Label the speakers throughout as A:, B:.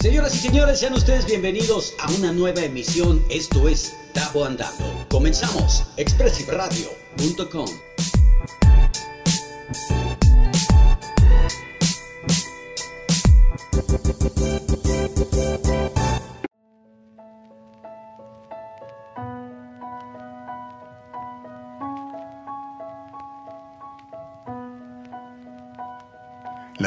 A: Señoras y señores, sean ustedes bienvenidos a una nueva emisión. Esto es Tabo Andando. Comenzamos. expressiveradio.com.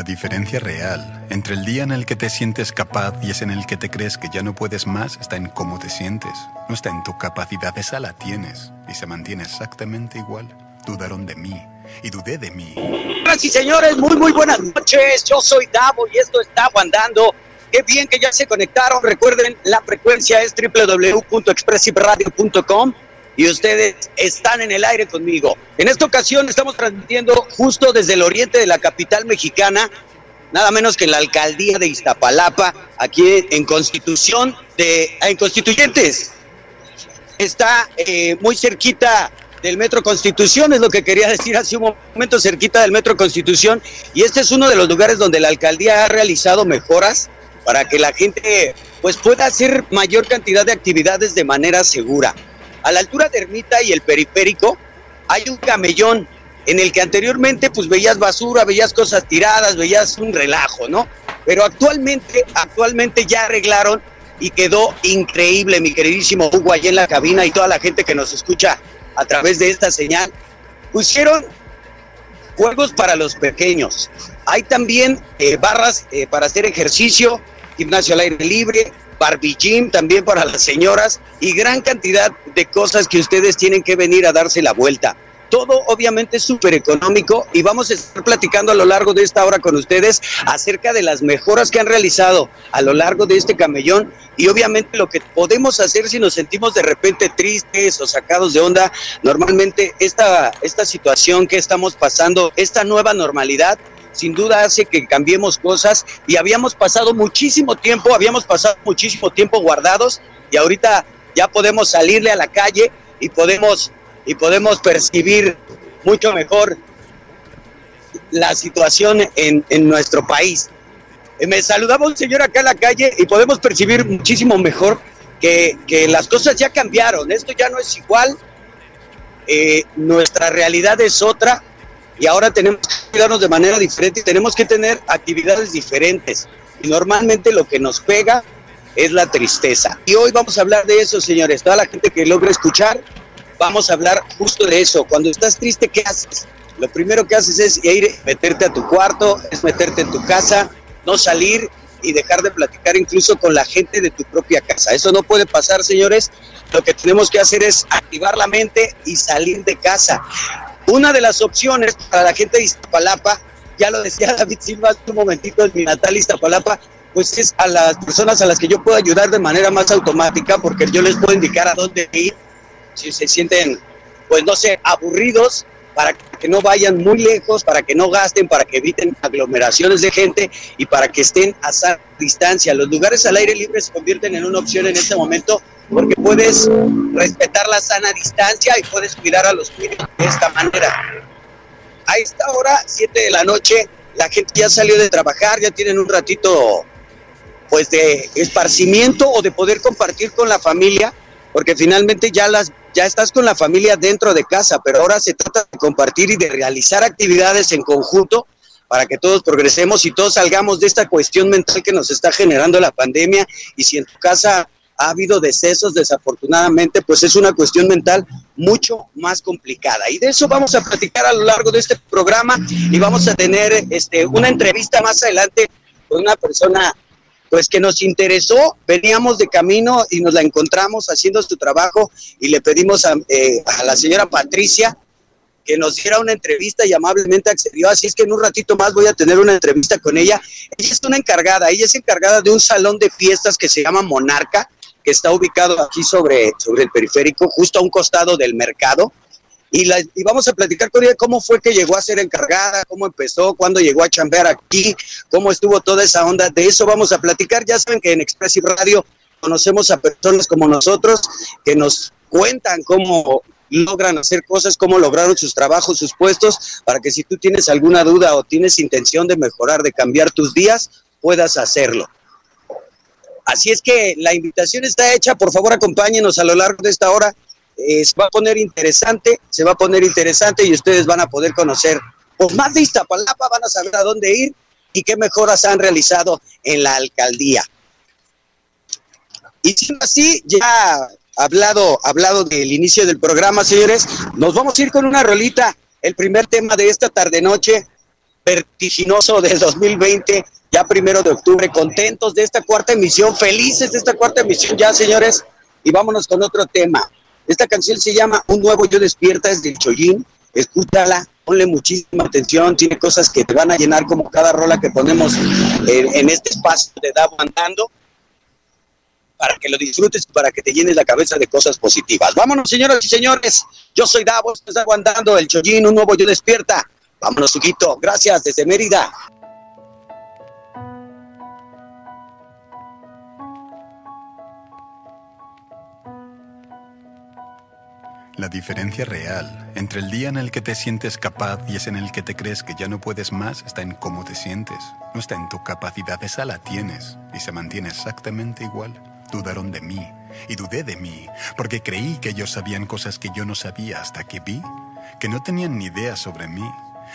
B: diferencia real entre el día en el que te sientes capaz y es en el que te crees que ya no puedes más está en cómo te sientes. No está en tu capacidad, esa la tienes y se mantiene exactamente igual. Dudaron de mí y dudé de mí.
A: Señoras y señores, muy muy buenas noches. Yo soy Davo y esto está aguantando. Qué bien que ya se conectaron. Recuerden, la frecuencia es www.expressiveradio.com y ustedes están en el aire conmigo. En esta ocasión estamos transmitiendo justo desde el oriente de la capital mexicana, nada menos que la alcaldía de Iztapalapa, aquí en Constitución de en Constituyentes. Está eh, muy cerquita del Metro Constitución, es lo que quería decir hace un momento, cerquita del Metro Constitución, y este es uno de los lugares donde la alcaldía ha realizado mejoras para que la gente pues pueda hacer mayor cantidad de actividades de manera segura. A la altura de Ermita y el periférico hay un camellón en el que anteriormente pues veías basura, veías cosas tiradas, veías un relajo, ¿no? Pero actualmente, actualmente ya arreglaron y quedó increíble, mi queridísimo Hugo, allá en la cabina y toda la gente que nos escucha a través de esta señal. Pusieron juegos para los pequeños. Hay también eh, barras eh, para hacer ejercicio, gimnasio al aire libre, Barbie Gym también para las señoras y gran cantidad de cosas que ustedes tienen que venir a darse la vuelta. Todo obviamente es súper económico y vamos a estar platicando a lo largo de esta hora con ustedes acerca de las mejoras que han realizado a lo largo de este camellón y obviamente lo que podemos hacer si nos sentimos de repente tristes o sacados de onda. Normalmente esta, esta situación que estamos pasando, esta nueva normalidad, sin duda hace que cambiemos cosas y habíamos pasado muchísimo tiempo, habíamos pasado muchísimo tiempo guardados y ahorita ya podemos salirle a la calle y podemos y podemos percibir mucho mejor la situación en, en nuestro país. Eh, me saludaba un señor acá en la calle y podemos percibir muchísimo mejor que, que las cosas ya cambiaron, esto ya no es igual, eh, nuestra realidad es otra y ahora tenemos que cuidarnos de manera diferente y tenemos que tener actividades diferentes. Y normalmente lo que nos pega es la tristeza. Y hoy vamos a hablar de eso, señores. Toda la gente que logra escuchar, vamos a hablar justo de eso. Cuando estás triste, ¿qué haces? Lo primero que haces es ir, meterte a tu cuarto, es meterte en tu casa, no salir y dejar de platicar incluso con la gente de tu propia casa. Eso no puede pasar, señores. Lo que tenemos que hacer es activar la mente y salir de casa. Una de las opciones para la gente de Iztapalapa, ya lo decía David Silva hace un momentito en mi natal Iztapalapa, pues es a las personas a las que yo puedo ayudar de manera más automática, porque yo les puedo indicar a dónde ir, si se sienten, pues no sé, aburridos, para que no vayan muy lejos, para que no gasten, para que eviten aglomeraciones de gente y para que estén a sana distancia. Los lugares al aire libre se convierten en una opción en este momento porque puedes respetar la sana distancia y puedes cuidar a los tuyos de esta manera. A esta hora, 7 de la noche, la gente ya salió de trabajar, ya tienen un ratito pues de esparcimiento o de poder compartir con la familia, porque finalmente ya las ya estás con la familia dentro de casa, pero ahora se trata de compartir y de realizar actividades en conjunto para que todos progresemos y todos salgamos de esta cuestión mental que nos está generando la pandemia y si en tu casa ha habido decesos, desafortunadamente, pues es una cuestión mental mucho más complicada. Y de eso vamos a platicar a lo largo de este programa y vamos a tener este, una entrevista más adelante con una persona pues que nos interesó, veníamos de camino y nos la encontramos haciendo su trabajo y le pedimos a, eh, a la señora Patricia que nos diera una entrevista y amablemente accedió, así es que en un ratito más voy a tener una entrevista con ella. Ella es una encargada, ella es encargada de un salón de fiestas que se llama Monarca, está ubicado aquí sobre, sobre el periférico, justo a un costado del mercado. Y, la, y vamos a platicar con ella cómo fue que llegó a ser encargada, cómo empezó, cuándo llegó a chambear aquí, cómo estuvo toda esa onda. De eso vamos a platicar. Ya saben que en Expressive Radio conocemos a personas como nosotros que nos cuentan cómo, logran hacer cosas, cómo lograron sus trabajos, sus puestos, para que si tú tienes alguna duda o tienes intención de mejorar, de cambiar tus días, puedas hacerlo. Así es que la invitación está hecha, por favor acompáñenos a lo largo de esta hora. Eh, se va a poner interesante, se va a poner interesante y ustedes van a poder conocer pues, más de Iztapalapa, van a saber a dónde ir y qué mejoras han realizado en la alcaldía. Y si así, ya hablado, hablado del inicio del programa, señores, nos vamos a ir con una rolita, el primer tema de esta tarde-noche, vertiginoso del 2020, ya primero de octubre, contentos de esta cuarta emisión, felices de esta cuarta emisión ya, señores, y vámonos con otro tema. Esta canción se llama Un nuevo yo despierta, es del Chollín, escúchala, ponle muchísima atención, tiene cosas que te van a llenar como cada rola que ponemos en, este espacio de Davo Andando para que lo disfrutes y para que te llenes la cabeza de cosas positivas. Vámonos, señoras y señores. Yo soy Davos, está aguantando el Chollín, un nuevo Yo Despierta. Vámonos, Huguito. Gracias, desde Mérida.
B: La diferencia real entre el día en el que te sientes capaz y es en el que te crees que ya no puedes más está en cómo te sientes. No está en tu capacidad, esa la tienes y se mantiene exactamente igual. Dudaron de mí y dudé de mí, porque creí que ellos sabían cosas que yo no sabía hasta que vi que no tenían ni idea sobre mí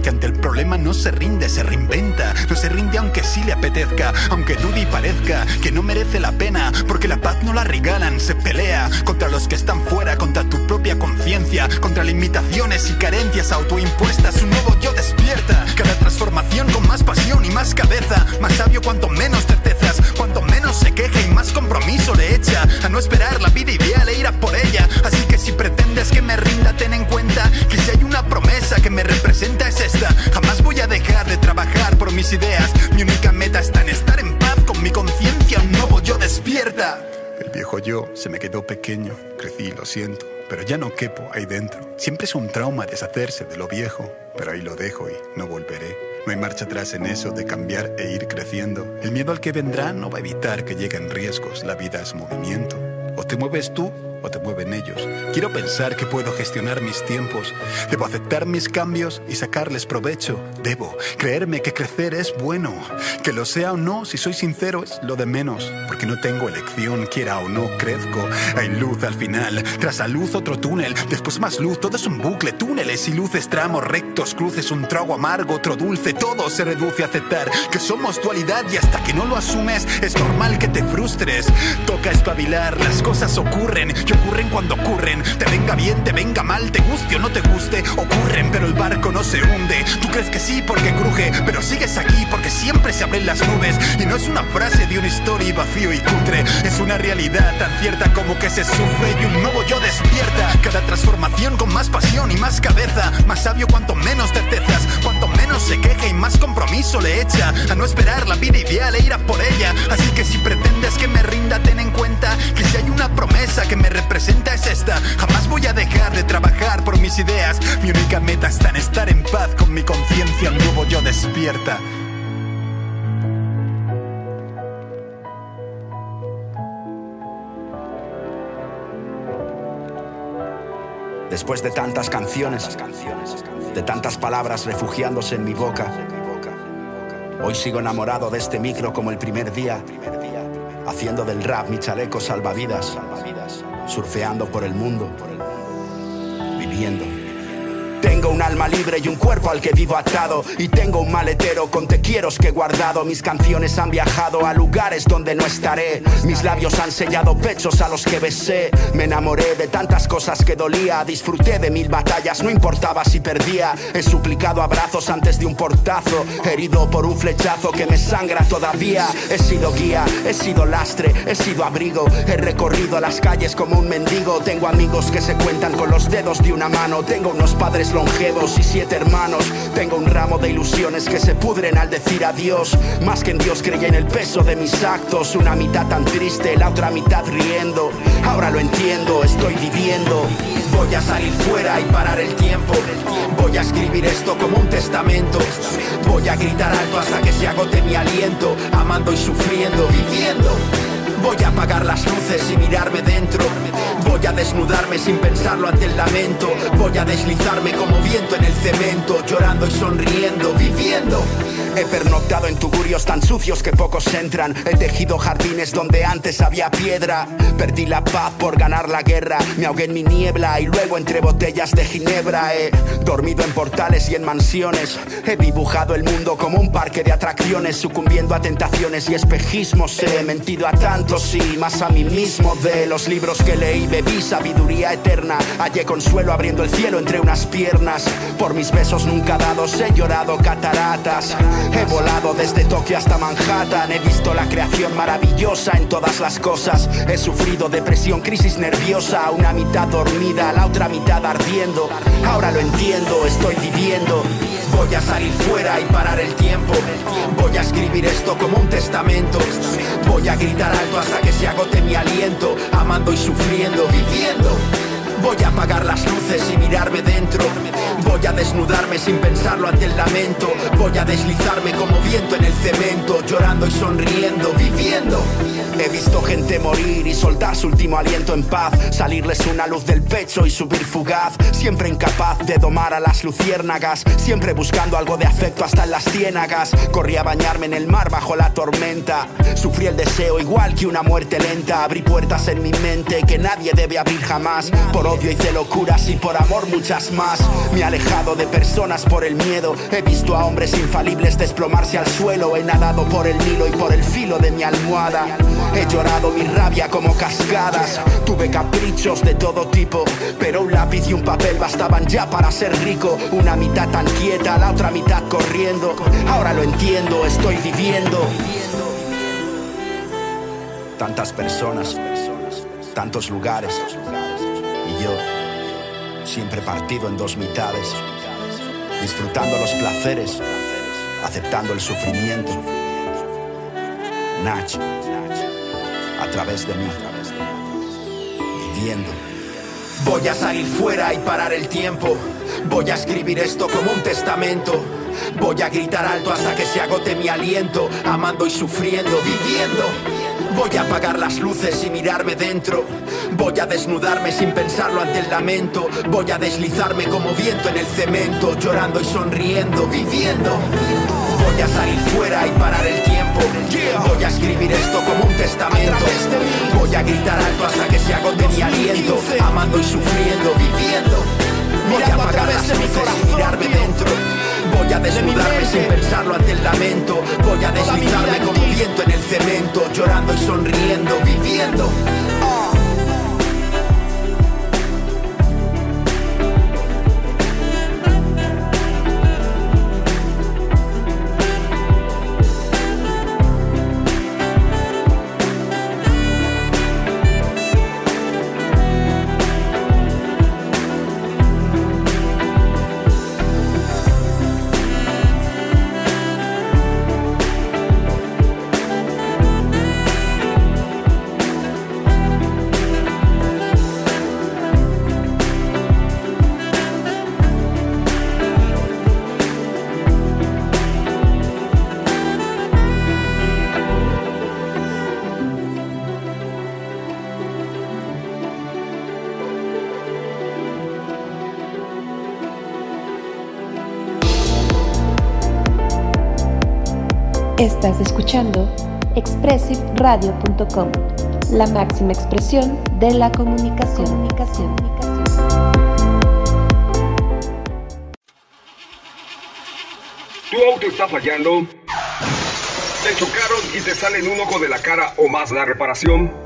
B: que ante el problema no se rinde, se reinventa. No se rinde aunque sí le apetezca, aunque dude y parezca que no merece la pena, porque la paz no la regalan, se pelea contra los que están fuera, contra tu propia conciencia, contra limitaciones y carencias autoimpuestas. Un nuevo yo despierta, cada transformación con más pasión y más cabeza, más sabio
C: ya no quepo ahí dentro. Siempre es un trauma deshacerse de lo viejo. Pero ahí lo dejo y no volveré. No hay marcha atrás en eso de cambiar e ir creciendo. El miedo al que vendrá no va a evitar que lleguen riesgos. La vida es movimiento. O te mueves tú o te mueven ellos. Quiero pensar que puedo gestionar mis tiempos. Debo aceptar mis cambios y sacarles provecho. Debo creerme que crecer es bueno. Que lo sea o no, si soy sincero, es lo de menos. Porque no tengo elección, quiera o no, crezco. Hay luz al final. Tras la luz otro túnel. Después más luz. Todo es un bucle. Túneles y luces, tramos rectos, cruces, un trago amargo, otro dulce. Todo se reduce a aceptar que somos dualidad y hasta que no lo asumes es normal que te frustres. Toca espabilar, las cosas ocurren ocurren cuando ocurren. Te venga bien, te venga mal, te guste o no te guste, ocurren, pero el barco no se hunde. Tú crees que sí porque cruje, pero sigues aquí porque siempre se abren las nubes. Y no es una frase de una historia vacío y cutre, es una realidad tan cierta como que se sufre y un nuevo yo despierta. Cada transformación con más pasión y más cabeza, más sabio cuanto menos certezas, cuanto menos se queja y más compromiso le echa a no esperar la vida ideal e ir a por ella. Así que si pretendes que me rinda, ten en cuenta que si hay una promesa que me representa es esta. Jamás voy a dejar de trabajar por mis ideas. Mi única meta está en estar en paz con mi conciencia. Un nuevo yo despierta.
D: Después de tantas canciones, de tantas palabras refugiándose en mi boca, hoy sigo enamorado de este micro como el primer día, haciendo del rap mi chaleco salvavidas surfeando por el mundo, viviendo Tengo un alma libre y un cuerpo al que vivo atado. Y tengo un maletero con te quiero que he guardado. Mis canciones han viajado a lugares donde no estaré. Mis labios han sellado pechos a los que besé. Me enamoré de tantas cosas que dolía. Disfruté de mil batallas, no importaba si perdía. He suplicado abrazos antes de un portazo. Herido por un flechazo que me sangra todavía. He sido guía, he sido lastre, he sido abrigo. He recorrido las calles como un mendigo. Tengo amigos que se cuentan con los dedos de una mano. Tengo unos padres longevos y siete hermanos. Tengo un ramo de ilusiones que se pudren al decir adiós. Más que en Dios creía en el peso de mis actos. Una mitad tan triste, la otra mitad riendo. Ahora lo entiendo, estoy viviendo. Voy a salir fuera y parar el tiempo. Voy a escribir esto como un testamento. Voy a gritar alto hasta que se agote mi aliento. Amando y sufriendo, viviendo. Voy a apagar las luces y mirarme dentro. Voy a desnudarme sin pensarlo ante el lamento. Voy a deslizarme como viento en el cemento, llorando y sonriendo, viviendo. He pernoctado en tugurios tan sucios que pocos entran. He tejido jardines donde antes había piedra. Perdí la paz por ganar la guerra. Me ahogué en mi niebla y luego entre botellas de ginebra. He dormido en portales y en mansiones. He dibujado el mundo como un parque de atracciones, sucumbiendo a tentaciones y espejismos. He mentido a tantos y más a mí mismo. De los libros que leí bebí sabiduría eterna. Hallé consuelo abriendo el cielo entre unas piernas. Por mis besos nunca dados he llorado cataratas. He volado desde Tokio hasta Manhattan, he visto la creación maravillosa en todas las cosas. He sufrido depresión, crisis nerviosa, una mitad dormida, la otra mitad ardiendo. Ahora lo entiendo, estoy viviendo. Voy a salir fuera y parar el tiempo. Voy a escribir esto como un testamento. Voy a gritar alto hasta que se agote mi aliento, amando y sufriendo, viviendo. Voy a apagar las luces y mirarme dentro. Voy a desnudarme sin pensarlo ante el lamento. Voy a deslizarme como viento en el cemento, llorando y sonriendo, viviendo. He visto gente morir y soltar su último aliento en paz. Salirles una luz del pecho y subir fugaz. Siempre incapaz de domar a las luciérnagas. Siempre buscando algo de afecto hasta en las ciénagas. Corrí a bañarme en el mar bajo la tormenta. Sufrí el deseo igual que una muerte lenta. Abrí puertas en mi mente que nadie debe abrir jamás. Odio hice locuras y por amor muchas más. Me he alejado de personas por el miedo. He visto a hombres infalibles desplomarse al suelo. He nadado por el Nilo y por el filo de mi almohada. He llorado mi rabia como cascadas. Tuve caprichos de todo tipo, pero un lápiz y un papel bastaban ya para ser rico. Una mitad tan quieta, la otra mitad corriendo. Ahora lo entiendo, estoy viviendo. Tantas personas, tantos lugares. Siempre partido en dos mitades, disfrutando los placeres, aceptando el sufrimiento. Nach a través de mí, viviendo. Voy a salir fuera y parar el tiempo. Voy a escribir esto como un testamento. Voy a gritar alto hasta que se agote mi aliento, amando y sufriendo, viviendo. Voy a apagar las luces y mirarme dentro. Voy a desnudarme sin pensarlo ante el lamento. Voy a deslizarme como viento en el cemento, llorando y sonriendo, viviendo. Voy a salir fuera y parar el tiempo. Voy a escribir esto como un testamento. Voy a gritar alto hasta que se agote mi aliento. Amando y sufriendo, viviendo. Voy a apagar las luces y mirarme dentro. Voy a desnudarme sin pensarlo ante el lamento. Voy a deslizarme como viento en el cemento. Llorando y sonriendo, viviendo.
E: Estás escuchando expressiveradio.com, la máxima expresión de la comunicación. comunicación.
F: Tu auto está fallando. Te chocaron y te salen un ojo de la cara o más la reparación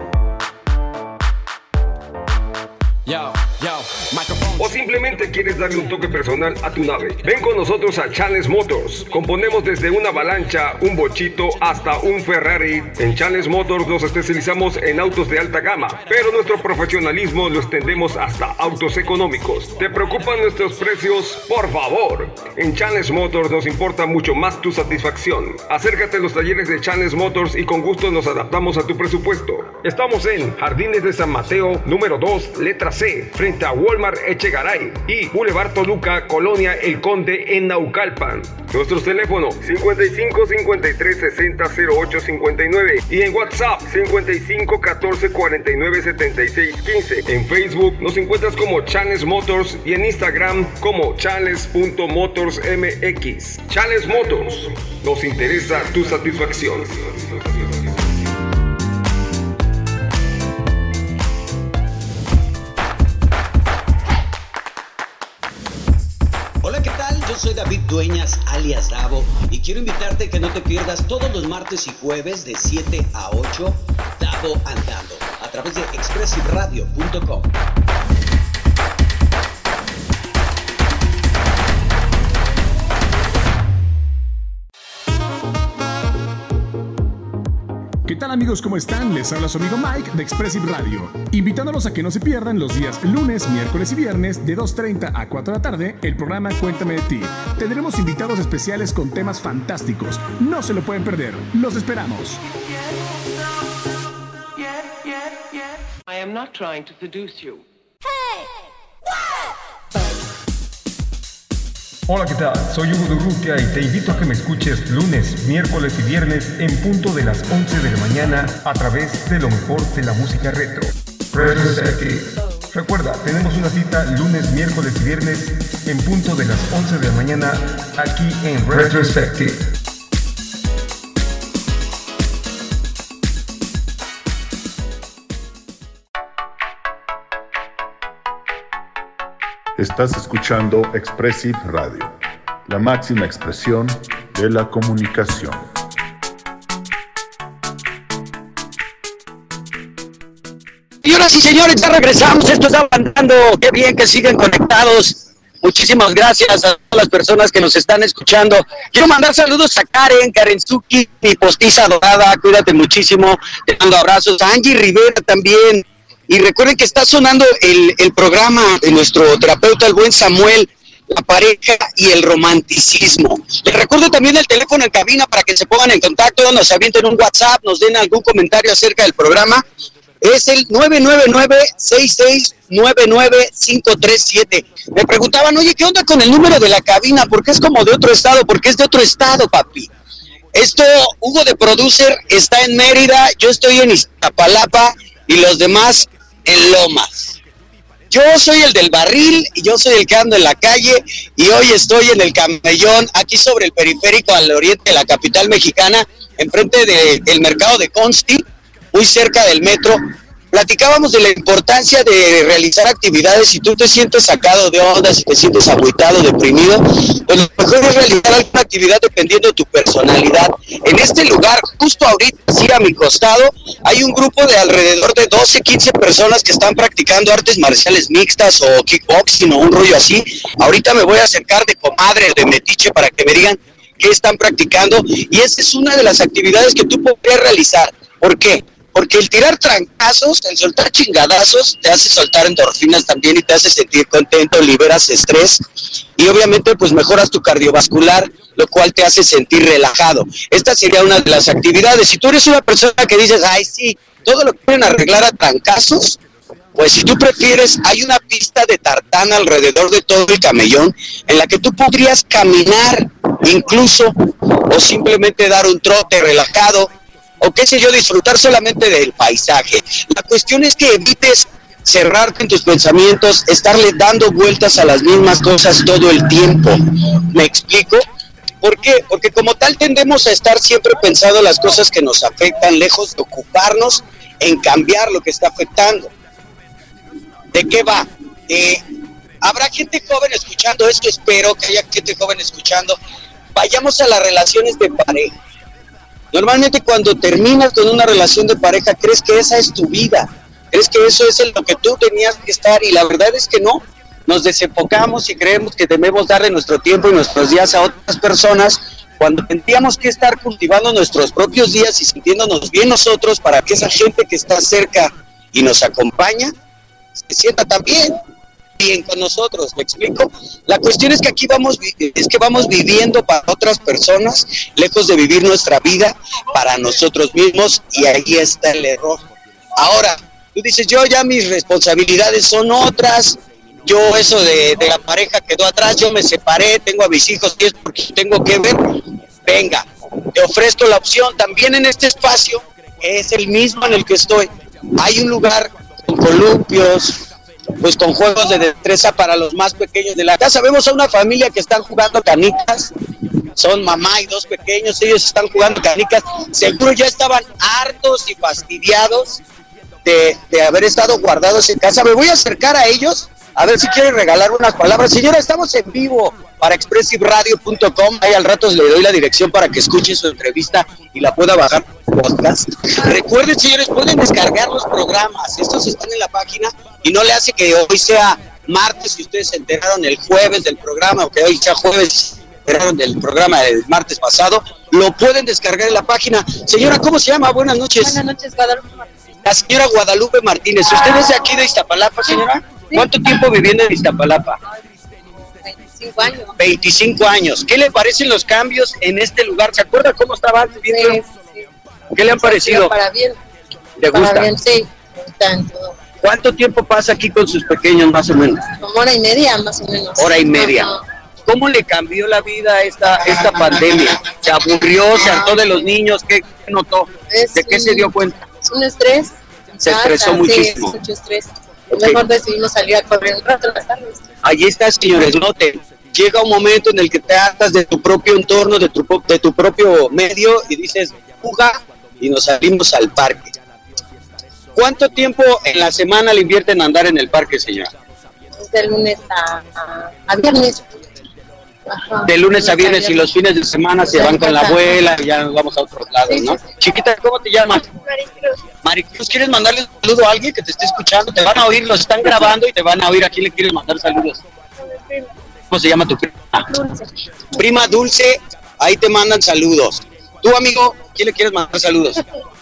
F: O simplemente quieres darle un toque personal a tu nave. Ven con nosotros a Challenge Motors. Componemos desde una avalancha, un bochito hasta un Ferrari. En Challenge Motors nos especializamos en autos de alta gama, pero nuestro profesionalismo lo extendemos hasta autos económicos. ¿Te preocupan nuestros precios? Por favor. En Challenge Motors nos importa mucho más tu satisfacción. Acércate a los talleres de Challenge Motors y con gusto nos adaptamos a tu presupuesto. Estamos en Jardines de San Mateo, número 2, letra Frente a Walmart Echegaray y Boulevard Toluca, Colonia El Conde en Naucalpan. Nuestros teléfonos 55 53 60 08 59 y en WhatsApp 55 14 49 76 15. En Facebook nos encuentras como Chales Motors y en Instagram como chales.motorsmx. Chales Motors, nos interesa tu satisfacción.
A: Soy David Dueñas, alias Davo, y quiero invitarte que no te pierdas todos los martes y jueves de 7 a 8, Davo Andando, a través de expressiveradio.com.
G: ¿Qué tal amigos? ¿Cómo están? Les habla su amigo Mike de Expressive Radio, invitándolos a que no se pierdan los días lunes, miércoles y viernes de 2.30 a 4 de la tarde el programa Cuéntame de ti. Tendremos invitados especiales con temas fantásticos. No se lo pueden perder. Los esperamos. I am not trying to seduce you.
F: Hola, ¿qué tal? Soy Hugo Durrutia y te invito a que me escuches lunes, miércoles y viernes en punto de las 11 de la mañana a través de lo mejor de la música retro. Recuerda, tenemos una cita lunes, miércoles y viernes en punto de las 11 de la mañana aquí en Retrospective.
H: Estás escuchando Expressive Radio, la máxima expresión de la comunicación.
A: Señoras y señores, ya regresamos. Esto está avanzando. Qué bien que siguen conectados. Muchísimas gracias a todas las personas que nos están escuchando. Quiero mandar saludos a Karen, Karen Suki, mi postiza dorada. Cuídate muchísimo. Te mando abrazos. A Angie Rivera también. Y recuerden que está sonando el, el programa de nuestro terapeuta, el buen Samuel, la pareja y el romanticismo. Les recuerdo también el teléfono en cabina para que se pongan en contacto, nos avienten un WhatsApp, nos den algún comentario acerca del programa. Es el 999-6699-537. Me preguntaban, oye, ¿qué onda con el número de la cabina? Porque es como de otro estado, porque es de otro estado, papi. Esto, Hugo de Producer está en Mérida, yo estoy en Iztapalapa y los demás en Lomas. Yo soy el del barril yo soy el que ando en la calle y hoy estoy en el camellón aquí sobre el periférico al oriente de la capital mexicana, enfrente del mercado de Consti, muy cerca del metro, platicábamos de la importancia de realizar actividades. Si tú te sientes sacado de onda, si te sientes agüitado, deprimido, pues lo mejor es realizar alguna actividad dependiendo de tu personalidad. En este lugar, justo ahorita, sí a mi costado, hay un grupo de alrededor de 12, 15 personas que están practicando artes marciales mixtas o kickboxing o un rollo así. Ahorita me voy a acercar de comadre, de metiche, para que me digan qué están practicando. Y esa es una de las actividades que tú podrías realizar. ¿Por qué? Porque el tirar trancazos, el soltar chingadazos, te hace soltar endorfinas también y te hace sentir contento, liberas estrés y obviamente pues mejoras tu cardiovascular, lo cual te hace sentir relajado. Esta sería una de las actividades. Si tú eres una persona que dices, ay sí, todo lo quieren arreglar a trancazos, pues si tú prefieres, hay una pista de tartán alrededor de todo el camellón en la que tú podrías caminar incluso o simplemente dar un trote relajado o qué sé yo, disfrutar solamente del paisaje. La cuestión es que evites cerrarte en tus pensamientos, estarle dando vueltas a las mismas cosas todo el tiempo. ¿Me explico? ¿Por qué? Porque como tal tendemos a estar siempre pensando las cosas que nos afectan, lejos de ocuparnos en cambiar lo que está afectando. ¿De qué va? Eh, Habrá gente joven escuchando esto, espero que haya gente joven escuchando vayamos a las relaciones de pareja. Normalmente cuando terminas con una relación de pareja, crees que esa es tu vida, crees que eso es lo que tú tenías que estar y la verdad es que no. Nos desenfocamos y creemos que debemos darle nuestro tiempo y nuestros días a otras personas cuando tendríamos que estar cultivando nuestros propios días y sintiéndonos bien nosotros para que esa gente que está cerca y nos acompaña se sienta también bien con nosotros, ¿me explico? La cuestión es que aquí vamos, es que vamos viviendo para otras personas, lejos de vivir nuestra vida para nosotros mismos y ahí está el error. Ahora, tú dices, yo ya mis responsabilidades son otras, yo eso de, de la pareja quedó atrás, yo me separé, tengo a mis hijos y es porque tengo que ver, venga, te ofrezco la opción también en este espacio, es el mismo en el que estoy. Hay un lugar con columpios, pues con juegos de destreza para los más pequeños de la casa. Vemos a una familia que están jugando canicas, son mamá y dos pequeños, ellos están jugando canicas, seguro ya estaban hartos y fastidiados de, de haber estado guardados en casa. Me voy a acercar a ellos a ver si quieren regalar unas palabras. Señora, estamos en vivo para expressiveradio.com. Ahí al rato le doy la dirección para que escuche su entrevista y la pueda bajar podcast. Recuerden, señores, pueden descargar los programas. Estos están en la página y no le hace que hoy sea martes y ustedes se enteraron el jueves del programa o que hoy sea jueves enteraron del programa del martes pasado, lo pueden descargar en la página. Señora, ¿cómo se llama? Buenas noches.
I: Buenas noches, Guadalupe Martínez.
A: La señora Guadalupe Martínez. ¿Usted es de aquí de Iztapalapa, señora? ¿Cuánto tiempo viviendo en Iztapalapa?
I: 25 años.
A: 25 años. ¿Qué le parecen los cambios en este lugar? ¿Se acuerda cómo estaba antes?
I: Sí, sí.
A: ¿Qué le han parecido?
I: Para bien.
A: ¿Le gusta?
I: Para bien, sí. Todo.
A: ¿Cuánto tiempo pasa aquí con sus pequeños más o menos?
I: Como hora y media, más o menos.
A: Hora y media.
I: Ajá.
A: ¿Cómo le cambió la vida esta, esta pandemia? ¿Se aburrió? ¿Se hartó de los niños? ¿Qué qué notó?
I: Es
A: ¿De qué se dio cuenta?
I: Es un estrés.
A: Se
I: casa,
A: estresó
I: sí,
A: muchísimo.
I: es mucho estrés.
A: Ok.
I: Mejor decidimos salir a correr un rato las tardes.
A: Ahí está, señores, noten. Llega un momento en el que te hartas de tu propio entorno, de tu, de tu propio medio y dices, juga y nos salimos al parque. ¿Cuánto tiempo en la semana le invierten a andar en el parque, señora?
I: Desde lunes a, a, a viernes. Ajá.
A: De lunes a viernes y los fines de semana se van con la abuela y ya nos vamos a otros lados,
I: Sí,
A: ¿no?
I: sí, sí.
A: Chiquita, ¿cómo te llamas? Maricruz, ¿quieres mandarle un saludo a alguien que te esté escuchando? Te van a oír, los están grabando y te van a oír. ¿A quién le quieres mandar saludos? ¿Cómo se llama tu prima? Prima Dulce, ahí te mandan saludos. Tú, amigo, ¿quién le quieres mandar saludos?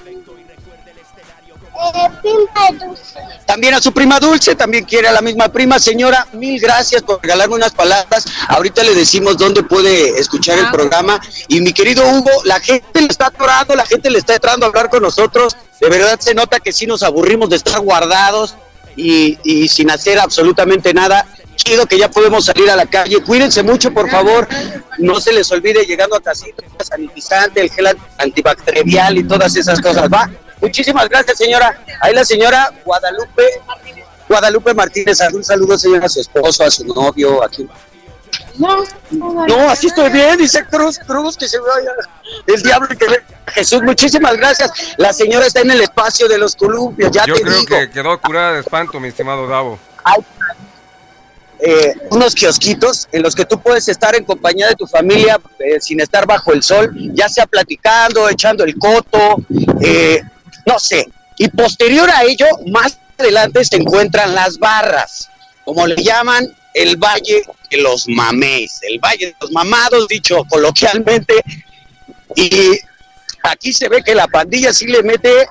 A: También a su prima Dulce, también quiere a la misma prima. Señora, mil gracias por regalarme unas palabras. Ahorita le decimos dónde puede escuchar el programa. Y mi querido Hugo, la gente le está atorando, la gente le está entrando a hablar con nosotros. De verdad se nota que sí nos aburrimos de estar guardados y, y sin hacer absolutamente nada. Chido que ya podemos salir a la calle. Cuídense mucho, por favor. No se les olvide llegando a casita, sanitizante, el gel antibacterial y todas esas cosas. Va. Muchísimas gracias, señora. Ahí la señora Guadalupe Guadalupe Martínez. Un saludo, señora, a su esposo, a su novio, aquí.
I: No,
A: No, así estoy bien, dice Cruz, Cruz, que se vaya el diablo y que ve a Jesús. Muchísimas gracias. La señora está en el espacio de los columpios, ya
F: Yo
A: te
F: creo
A: digo.
F: que quedó curada de espanto, mi estimado Davo.
A: Hay eh, unos kiosquitos en los que tú puedes estar en compañía de tu familia eh, sin estar bajo el sol, ya sea platicando, echando el coto, eh, no sé. Y posterior a ello, más adelante se encuentran las barras, como le llaman el Valle de los Mamés, el Valle de los Mamados, dicho coloquialmente. Y aquí se ve que la pandilla sí le mete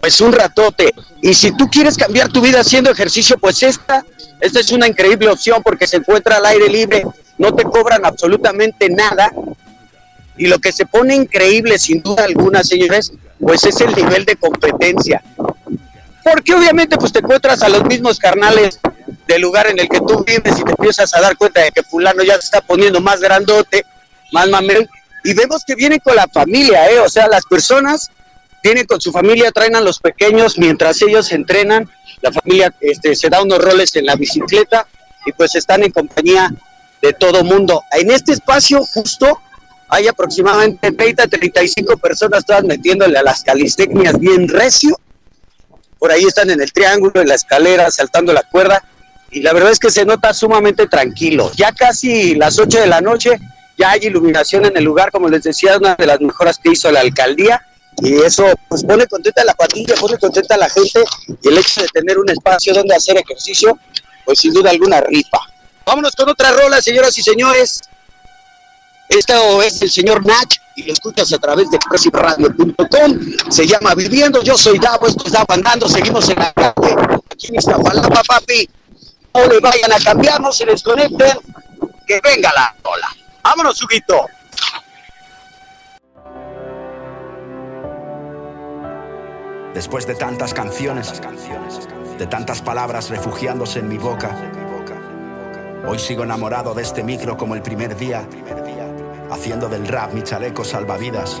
A: pues un ratote. Y si tú quieres cambiar tu vida haciendo ejercicio, pues esta, esta es una increíble opción porque se encuentra al aire libre, no te cobran absolutamente nada. Y lo que se pone increíble, sin duda alguna, señores, pues es el nivel de competencia. Porque obviamente pues te encuentras a los mismos carnales del lugar en el que tú vives y te empiezas a dar cuenta de que fulano ya se está poniendo más grandote, más mamel, y vemos que vienen con la familia, ¿eh? O sea, las personas vienen con su familia, traen a los pequeños mientras ellos entrenan, la familia este, se da unos roles en la bicicleta y pues están en compañía de todo mundo. En este espacio justo hay aproximadamente 30, 35 personas todas metiéndole a las calistecnias bien recio. Por ahí están en el triángulo, en la escalera, saltando la cuerda. Y la verdad es que se nota sumamente tranquilo. Ya casi las 8 de la noche ya hay iluminación en el lugar, como les decía, una de las mejoras que hizo la alcaldía y eso pues pone contenta a la patilla, pone contenta a la gente y el hecho de tener un espacio donde hacer ejercicio, pues sin duda alguna rifa. Vámonos con otra rola, señoras y señores. Esto es el señor Nach y lo escuchas a través de expressiveradio.com. Se llama Viviendo. Yo soy Davo, esto es Davo andando. Seguimos en la calle. Aquí en Iztapalapa, papi. No le vayan a cambiar, no se desconecten. Que venga la rola. Vámonos, Huguito.
D: Después de tantas canciones, de tantas palabras refugiándose en mi boca, hoy sigo enamorado de este micro como el primer día, haciendo del rap mi chaleco salvavidas,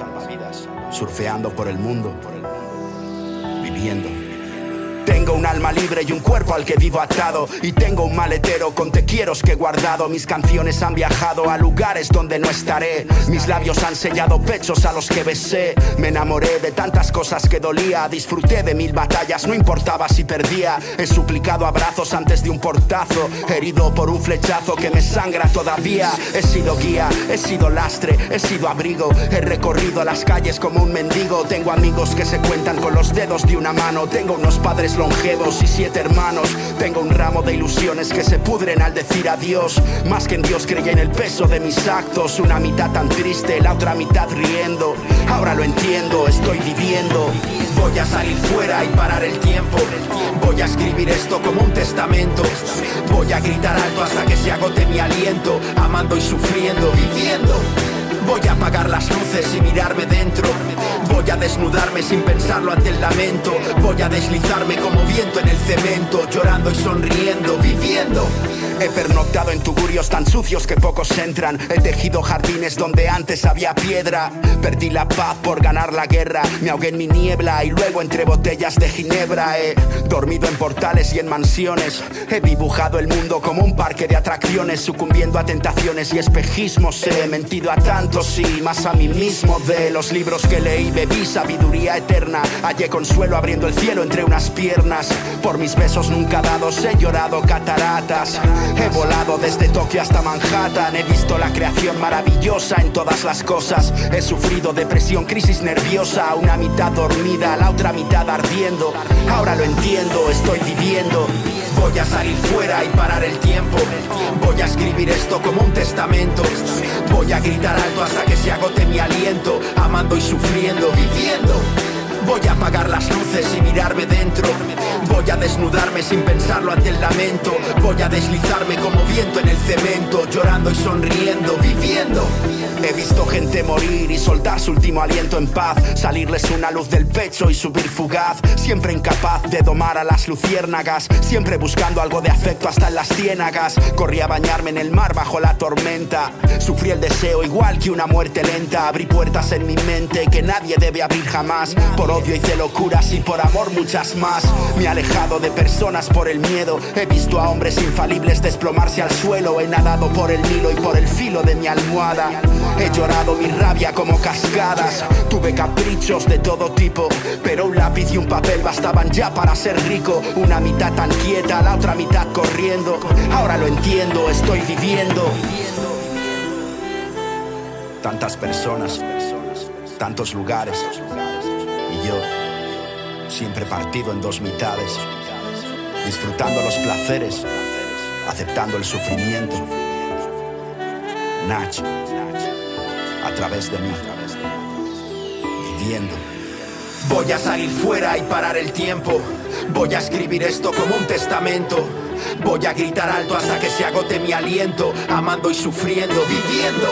D: surfeando por el mundo, viviendo. Tengo un alma libre y un cuerpo al que vivo atado. Y tengo un maletero con te quiero que he guardado. Mis canciones han viajado a lugares donde no estaré. Mis labios han sellado pechos a los que besé. Me enamoré de tantas cosas que dolía. Disfruté de mil batallas, no importaba si perdía. He suplicado abrazos antes de un portazo. Herido por un flechazo que me sangra todavía. He sido guía, he sido lastre, he sido abrigo. He recorrido las calles como un mendigo. Tengo amigos que se cuentan con los dedos de una mano. Tengo unos padres longevos y siete hermanos. Tengo un ramo de ilusiones que se pudren al decir adiós. Más que en Dios creía en el peso de mis actos. Una mitad tan triste, la otra mitad riendo. Ahora lo entiendo, estoy viviendo. Voy a salir fuera y parar el tiempo. Voy a escribir esto como un testamento. Voy a gritar alto hasta que se agote mi aliento. Amando y sufriendo, viviendo. Voy a apagar las luces y mirarme dentro. Voy a desnudarme sin pensarlo ante el lamento. Voy a deslizarme como viento en el cemento, llorando y sonriendo, viviendo. He pernoctado en tugurios tan sucios que pocos entran. He tejido jardines donde antes había piedra. Perdí la paz por ganar la guerra. Me ahogué en mi niebla y luego entre botellas de ginebra. He dormido en portales y en mansiones. He dibujado el mundo como un parque de atracciones, sucumbiendo a tentaciones y espejismos. He mentido a tantos y más a mí mismo. De los libros que leí bebí sabiduría eterna. Hallé consuelo abriendo el cielo entre unas piernas. Por mis besos nunca dados he llorado cataratas. He volado desde Tokio hasta Manhattan, he visto la creación maravillosa en todas las cosas. He sufrido depresión, crisis nerviosa, una mitad dormida, la otra mitad ardiendo. Ahora lo entiendo, estoy viviendo. Voy a salir fuera y parar el tiempo. Voy a escribir esto como un testamento. Voy a gritar alto hasta que se agote mi aliento, amando y sufriendo, viviendo. Voy a apagar las luces y mirarme dentro. Voy a desnudarme sin pensarlo ante el lamento. Voy a deslizarme como viento en el cemento, llorando y sonriendo, viviendo. He visto gente morir y soltar su último aliento en paz. Salirles una luz del pecho y subir fugaz. Siempre incapaz de domar a las luciérnagas. Siempre buscando algo de afecto hasta en las ciénagas. Corrí a bañarme en el mar bajo la tormenta. Sufrí el deseo igual que una muerte lenta. Abrí puertas en mi mente que nadie debe abrir jamás. Por odio hice locuras y por amor muchas más. Me he alejado de personas por el miedo. He visto a hombres infalibles desplomarse al suelo. He nadado por el Nilo y por el filo de mi almohada. He llorado mi rabia como cascadas. Tuve caprichos de todo tipo, pero un lápiz y un papel bastaban ya para ser rico. Una mitad tan quieta, la otra mitad corriendo. Ahora lo entiendo, estoy viviendo. Tantas personas, tantos lugares. Y yo, siempre partido en dos mitades, disfrutando los placeres, aceptando el sufrimiento. Nach, a través de mí, viviendo. Voy a salir fuera y parar el tiempo. Voy a escribir esto como un testamento. Voy a gritar alto hasta que se agote mi aliento, amando y sufriendo, viviendo.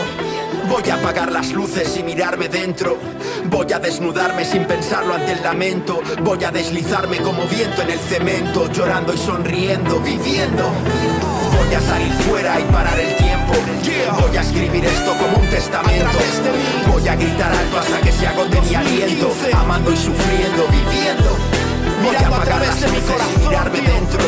D: Voy a apagar las luces y mirarme dentro. Voy a desnudarme sin pensarlo ante el lamento. Voy a deslizarme como viento en el cemento, llorando y sonriendo, viviendo. Voy a salir fuera y parar el tiempo. Voy a escribir esto como un testamento. Voy a gritar alto hasta que se agote mi aliento, amando y sufriendo, viviendo. Voy a apagar las luces y mirarme dentro.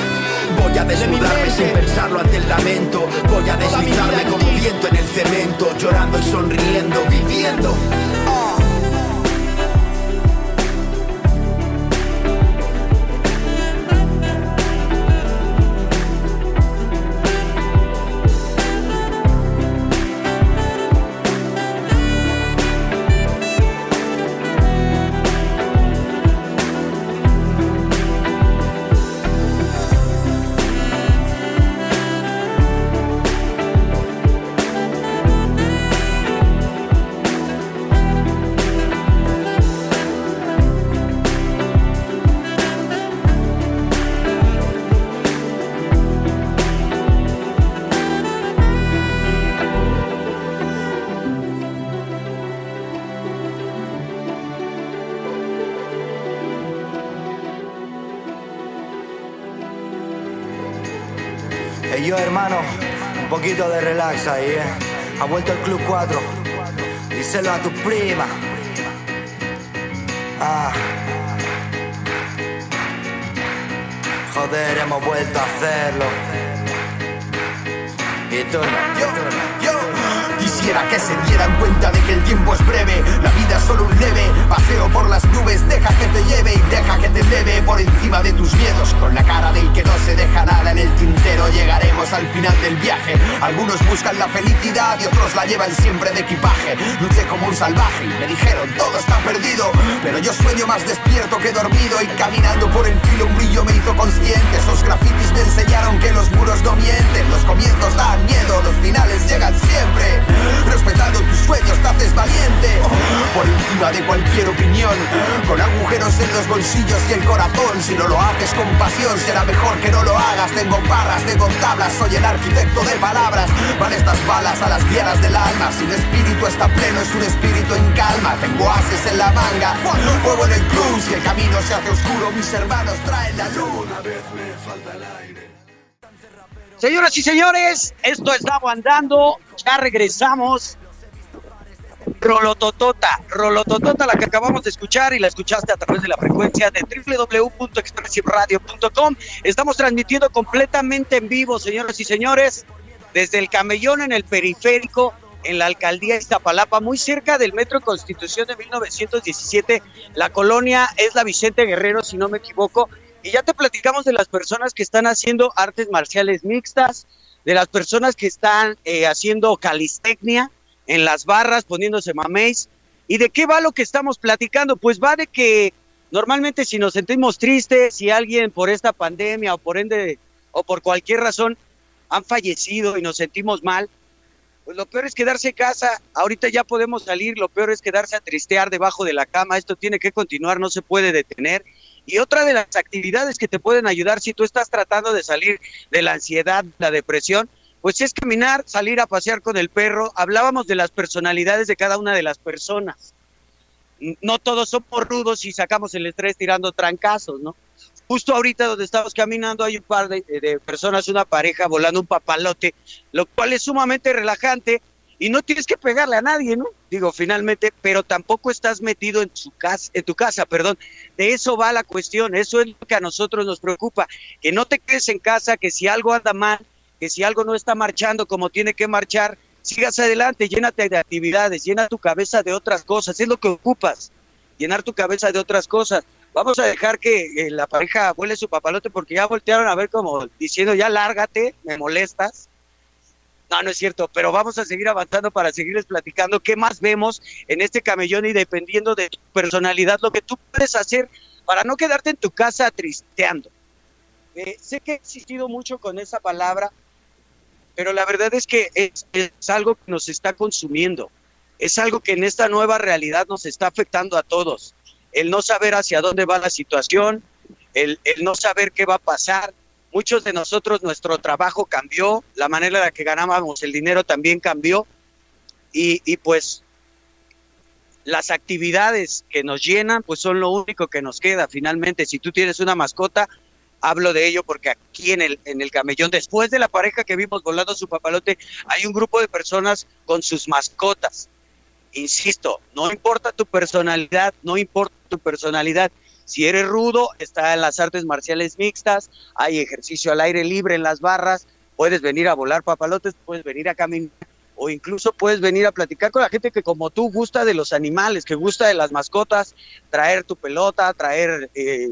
D: Voy a desnudarme sin pensarlo ante el lamento. Voy a deslizarme como viento en el cemento, llorando y sonriendo, viviendo.
J: Ahí, eh. Ha vuelto el Club 4. Díselo a tu prima. Ah. Joder, hemos vuelto a hacerlo. Y tú yo, yo.
K: Quisiera que se dieran cuenta de el tiempo es breve, la vida es solo un leve paseo por las nubes. Deja que te lleve y deja que te leve por encima de tus miedos. Con la cara del que no se deja nada en el tintero, llegaremos al final del viaje. Algunos buscan la felicidad y otros la llevan siempre de equipaje. Luché como un salvaje y me dijeron todo está perdido, pero yo sueño más despierto que dormido y caminando por el filo un brillo me hizo consciente. Esos grafitis me enseñaron que los muros no mienten, los comienzos dan miedo, los finales llegan siempre. Respetando tus sueños te haces valiente. Por encima de cualquier opinión Con agujeros en los bolsillos y el corazón Si no lo haces con pasión será mejor que no lo hagas. Tengo barras, tengo tablas, soy el arquitecto de palabras. Van estas balas a las tierras del alma. Si el espíritu está pleno es un espíritu en calma. Tengo haces en la manga, fuego en el cruz Si el camino se hace oscuro. Mis hermanos traen la luz Una vez me falta el aire.
A: Señoras y señores, esto está andando, ya regresamos. Rolototota, Rolototota, la que acabamos de escuchar y la escuchaste a través de la frecuencia de www.expressiveradio.com. Estamos transmitiendo completamente en vivo, señoras y señores, desde el camellón en el periférico, en la alcaldía de Iztapalapa, muy cerca del Metro Constitución de 1917. La colonia es la Vicente Guerrero, si no me equivoco, y ya te platicamos de las personas que están haciendo artes marciales mixtas, de las personas que están eh, haciendo calistecnia en las barras, poniéndose mameis. ¿Y de qué va lo que estamos platicando? Pues va de que normalmente si nos sentimos tristes, si alguien por esta pandemia o por ende o por cualquier razón han fallecido y nos sentimos mal, pues lo peor es quedarse en casa. Ahorita ya podemos salir, lo peor es quedarse a tristear debajo de la cama. Esto tiene que continuar, no se puede detener. Y otra de las actividades que te pueden ayudar si tú estás tratando de salir de la ansiedad, la depresión, pues es caminar, salir a pasear con el perro. Hablábamos de las personalidades de cada una de las personas. No todos somos rudos y sacamos el estrés tirando trancazos, ¿no? Justo ahorita donde estamos caminando hay un par de, de personas, una pareja volando un papalote, lo cual es sumamente relajante y no tienes que pegarle a nadie, ¿no? Digo, finalmente, pero tampoco estás metido en su casa, en tu casa, perdón. De eso va la cuestión, eso es lo que a nosotros nos preocupa, que no te quedes en casa, que si algo anda mal, que si algo no está marchando como tiene que marchar, sigas adelante, llénate de actividades, llena tu cabeza de otras cosas, es lo que ocupas, llenar tu cabeza de otras cosas. Vamos a dejar que eh, la pareja vuele su papalote porque ya voltearon a ver como diciendo, ya lárgate, me molestas no, no es cierto, pero vamos a seguir avanzando para seguirles platicando qué más vemos en este camellón y dependiendo de tu personalidad, lo que tú puedes hacer para no quedarte en tu casa tristeando. Eh, sé que he existido mucho con esa palabra, pero la verdad es que es, algo que nos está consumiendo, es algo que en esta nueva realidad nos está afectando a todos. El no saber hacia dónde va la situación, el, el no saber qué va a pasar, Muchos de nosotros, nuestro trabajo cambió, la manera en la que ganábamos el dinero también cambió y, y pues las actividades que nos llenan, pues son lo único que nos queda. Finalmente, si tú tienes una mascota, hablo de ello porque aquí en el, en el camellón, después de la pareja que vimos volando su papalote, hay un grupo de personas con sus mascotas. Insisto, no importa tu personalidad, no importa tu personalidad, si eres rudo, está en las artes marciales mixtas, hay ejercicio al aire libre en las barras, puedes venir a volar papalotes, puedes venir a caminar o incluso puedes venir a platicar con la gente que como tú gusta de los animales, que gusta de las mascotas, traer tu pelota, traer, eh,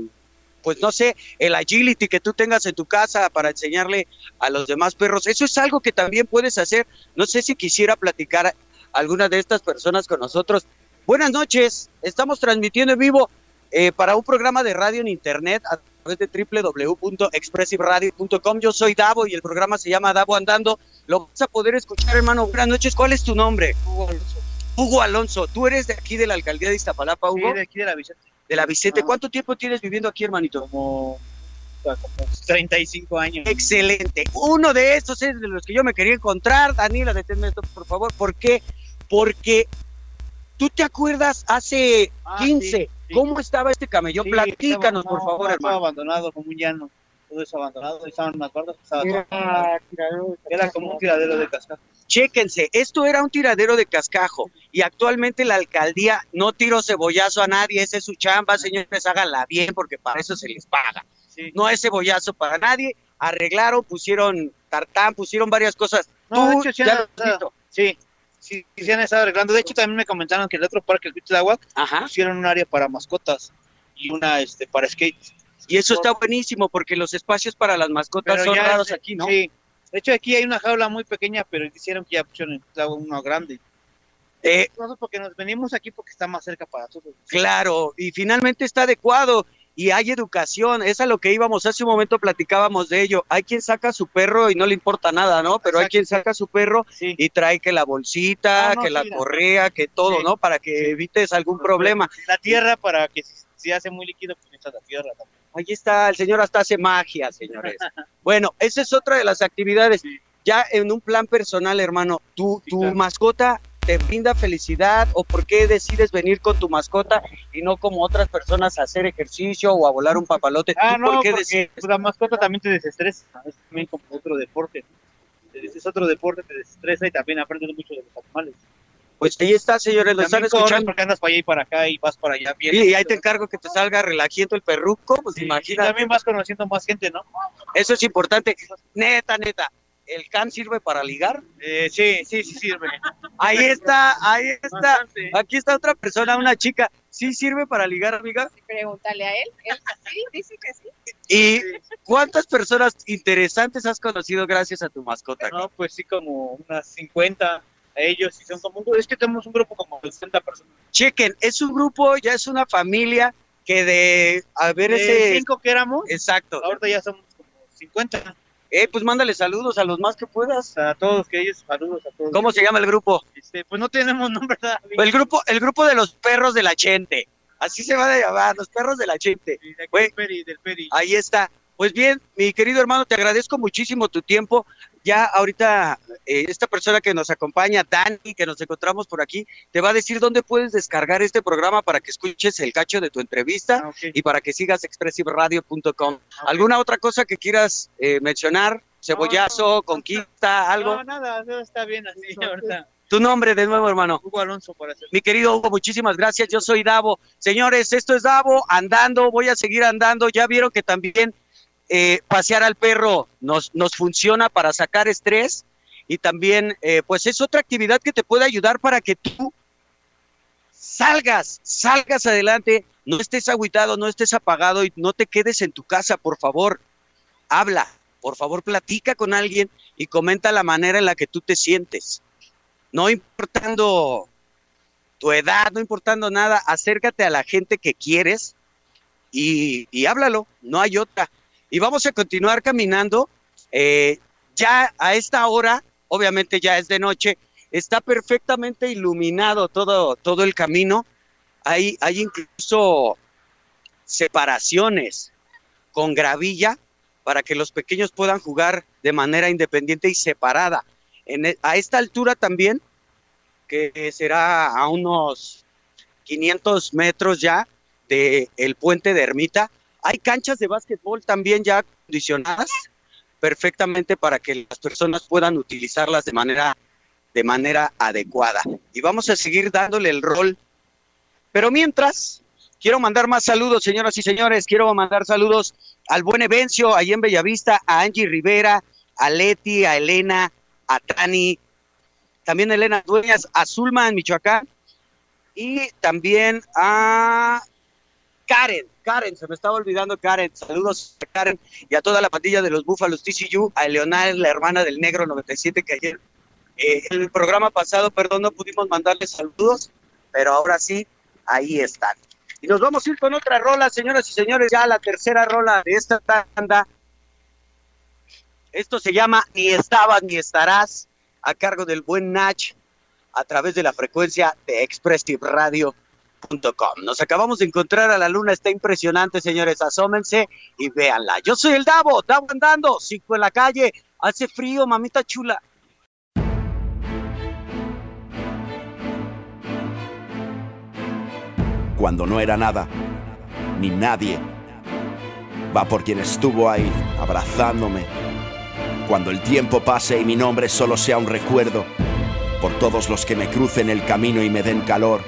A: pues no sé, el agility que tú tengas en tu casa para enseñarle a los demás perros. Eso es algo que también puedes hacer. No sé si quisiera platicar alguna de estas personas con nosotros. Buenas noches, estamos transmitiendo en vivo eh, para un programa de radio en internet a través de www.expressiveradio.com. Yo soy Davo y el programa se llama Davo Andando. Lo vas a poder escuchar, hermano. Buenas noches. ¿Cuál es tu nombre?
L: Hugo Alonso.
A: ¿Tú eres de aquí de la alcaldía de Iztapalapa, Hugo?
L: Sí, de aquí de la Vicente.
A: De la Vicente. ¿Cuánto tiempo tienes viviendo aquí, hermanito?
L: Como, como 35 años.
A: Excelente. Uno de estos es de los que yo me quería encontrar. Daniela, deténme esto, por favor. ¿Por qué? Porque tú te acuerdas hace ah, 15, ¿Cómo estaba este camellón? Platícanos, por favor,
L: hermano. abandonado como un llano. todo eso abandonado, estaban más estaba
I: Era
L: todo- era como un tiradero de cascajo.
A: Chéquense, esto era un tiradero de cascajo y actualmente la alcaldía no tiró cebollazo a nadie, esa es su chamba, señores, háganla bien porque para eso se les paga.
L: Sí.
A: No es cebollazo para nadie, arreglaron, pusieron tartán, pusieron varias cosas.
L: No, de
A: Tú
L: hecho, sí
A: ya
L: sí, sí, se han estado arreglando. De hecho, también me comentaron que el otro parque, el de
A: Ajá.
L: pusieron un área para mascotas y una este para skate.
A: Y eso está buenísimo porque los espacios para las mascotas
L: Pero
A: son raros aquí, ¿no?
L: Sí. De hecho, aquí hay una jaula muy pequeña, pero hicieron que ya pusieron una grande.
A: Eh,
L: Nosotros porque nos venimos aquí porque está más cerca para todos.
A: Claro, y finalmente está adecuado y hay educación, es a lo que íbamos, hace un momento platicábamos de ello, hay quien saca su perro y no le importa nada, ¿no? Pero hay quien saca su perro
L: Sí.
A: y trae que la bolsita,
L: Ah, no,
A: que la
L: sí, la-
A: correa, que todo,
L: Sí.
A: ¿no? Para que evites algún problema.
L: La tierra para que si, si hace muy líquido, pues la tierra también.
A: Ahí está, el señor hasta hace magia, señores. bueno, esa es otra de las actividades. Ya en un plan personal, hermano, ¿tu,
L: Sí,
A: tu
L: claro.
A: mascota te brinda felicidad o por qué decides venir con tu mascota y no como otras personas a hacer ejercicio o a volar un papalote?
L: Ah,
A: ¿Tú
L: no,
A: por qué
L: porque la mascota también te desestresa. Es también como otro deporte. Es otro deporte, te desestresa y también aprendes mucho de los animales.
A: Pues ahí está, señores, lo están
L: También corres
A: escuchando.
L: porque andas para allá y para acá y vas para allá bien.
A: Y ahí te encargo que te salga relajiento el perruco, pues
L: Sí, y
A: imagínate.
L: también vas conociendo más gente, ¿no?
A: Eso es importante. Neta, neta. ¿El can sirve para ligar?
L: Eh, sí, sí, sí sirve.
A: Ahí está, ahí está.
L: Bastante.
A: Aquí está otra persona, una chica. ¿Sí sirve para ligar, amiga?
M: Pregúntale a él. Él sí, dice que sí.
A: ¿Y cuántas personas interesantes has conocido gracias a tu mascota?
L: No, pues sí, como unas 50 a ellos y son como un, es que tenemos un grupo como de 60 personas.
A: Chequen, es un grupo, ya es una familia que de a ver
L: De
A: ese
L: cinco que éramos,
A: exacto.
L: ahorita ya somos como 50.
A: Eh, pues mándale saludos a los más que puedas.
L: A todos que ellos, saludos a todos.
A: ¿Cómo se llama el grupo?
L: Este, pues no tenemos nombre.
A: El grupo, el grupo de los perros de la gente. Así se van a llamar, los perros de la gente.
L: De del Peri, del Peri.
A: Ahí está. Pues bien, mi querido hermano, te agradezco muchísimo tu tiempo. Ya ahorita eh, esta persona que nos acompaña, Dani, que nos encontramos por aquí, te va a decir dónde puedes descargar este programa para que escuches el cacho de tu entrevista
L: Ah,
A: y para que sigas expressiveradio.com. ¿Alguna otra cosa que quieras eh, mencionar? Cebollazo, conquista, algo.
L: No, nada, no, está bien así ahorita.
A: Tu nombre de nuevo, hermano.
L: Hugo Alonso para hacer.
A: Mi querido Hugo, muchísimas gracias. Yo soy Davo. Señores, esto es Davo, andando, voy a seguir andando. Ya vieron que también eh, pasear al perro nos, nos funciona para sacar estrés y también, eh, pues es otra actividad que te puede ayudar para que tú salgas, salgas adelante, no estés agüitado, no estés apagado y no te quedes en tu casa, por favor. Habla, por favor, platica con alguien y comenta la manera en la que tú te sientes. No importando tu edad, no importando nada, acércate a la gente que quieres y, y háblalo, no hay otra. Y vamos a continuar caminando. eh, ya a esta hora, obviamente ya es de noche, está perfectamente iluminado todo, todo el camino. Hay, hay incluso separaciones con gravilla para que los pequeños puedan jugar de manera independiente y separada. En e- a esta altura también, que será a unos 500 metros ya del el puente de Ermita, hay canchas de básquetbol también ya acondicionadas perfectamente para que las personas puedan utilizarlas de manera, de manera adecuada. Y vamos a seguir dándole el rol. Pero mientras, quiero mandar más saludos, señoras y señores. Quiero mandar saludos al buen Evencio, ahí en Bellavista, a Angie Rivera, a Leti, a Elena, a Tani, también a Elena Dueñas, a Zulma en Michoacán, y también a Karen, Karen, se me estaba olvidando Karen, saludos a Karen y a toda la pandilla de los Búfalos TCU, a Leonel, la hermana del Negro 97, que ayer eh, el programa pasado, perdón, no pudimos mandarles saludos, pero ahora sí, ahí están. Y nos vamos a ir con otra rola, señoras y señores, ya la tercera rola de esta tanda. Esto se llama Ni estabas ni estarás, a cargo del buen Nach, a través de la frecuencia de Expressive Radio. Nos acabamos de encontrar a la luna, está impresionante, señores. Asómense y véanla. Yo soy el Davo, Davo andando, cinco en la calle, hace frío, mamita chula.
D: Cuando no era nada, ni nadie.
N: va por quien estuvo ahí, abrazándome. Cuando el tiempo pase y mi nombre solo sea un recuerdo, por todos los que me crucen el camino y me den calor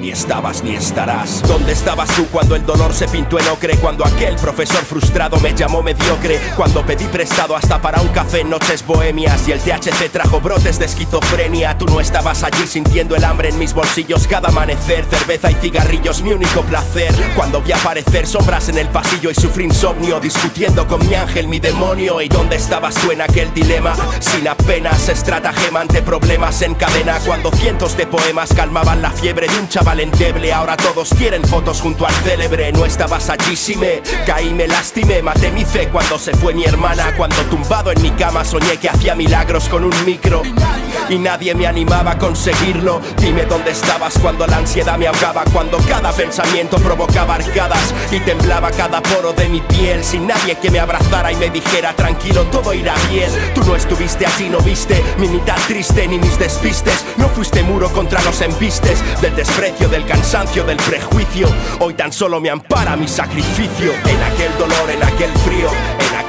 N: ni estabas ni estarás. ¿Dónde estabas tú cuando el dolor se pintó en ocre? Cuando aquel profesor frustrado me llamó mediocre. Cuando pedí prestado hasta para un café en noches bohemias y el THC trajo brotes de esquizofrenia. Tú no estabas allí sintiendo el hambre en mis bolsillos cada amanecer. Cerveza y cigarrillos, mi único placer. Cuando vi aparecer sombras en el pasillo y sufrí insomnio, discutiendo con mi ángel, mi demonio. ¿Y dónde estabas tú en aquel dilema? Sin apenas estratagema ante problemas en cadena. Cuando cientos de poemas calmaban la fiebre de un chaval Ahora todos quieren fotos junto al célebre. No estabas allí si me caí, me lastimé. Maté mi fe cuando se fue mi hermana. Cuando tumbado en mi cama soñé que hacía milagros con un micro. Y nadie me animaba a conseguirlo. Dime dónde estabas cuando la ansiedad me ahogaba. Cuando cada pensamiento provocaba arcadas. Y temblaba cada poro de mi piel. Sin nadie que me abrazara y me dijera tranquilo, todo irá bien. Tú no estuviste así, no viste mi mitad triste ni mis despistes. No fuiste muro contra los embistes del desprecio del cansancio, del prejuicio. Hoy tan solo me ampara mi sacrificio. En aquel dolor, en aquel frío,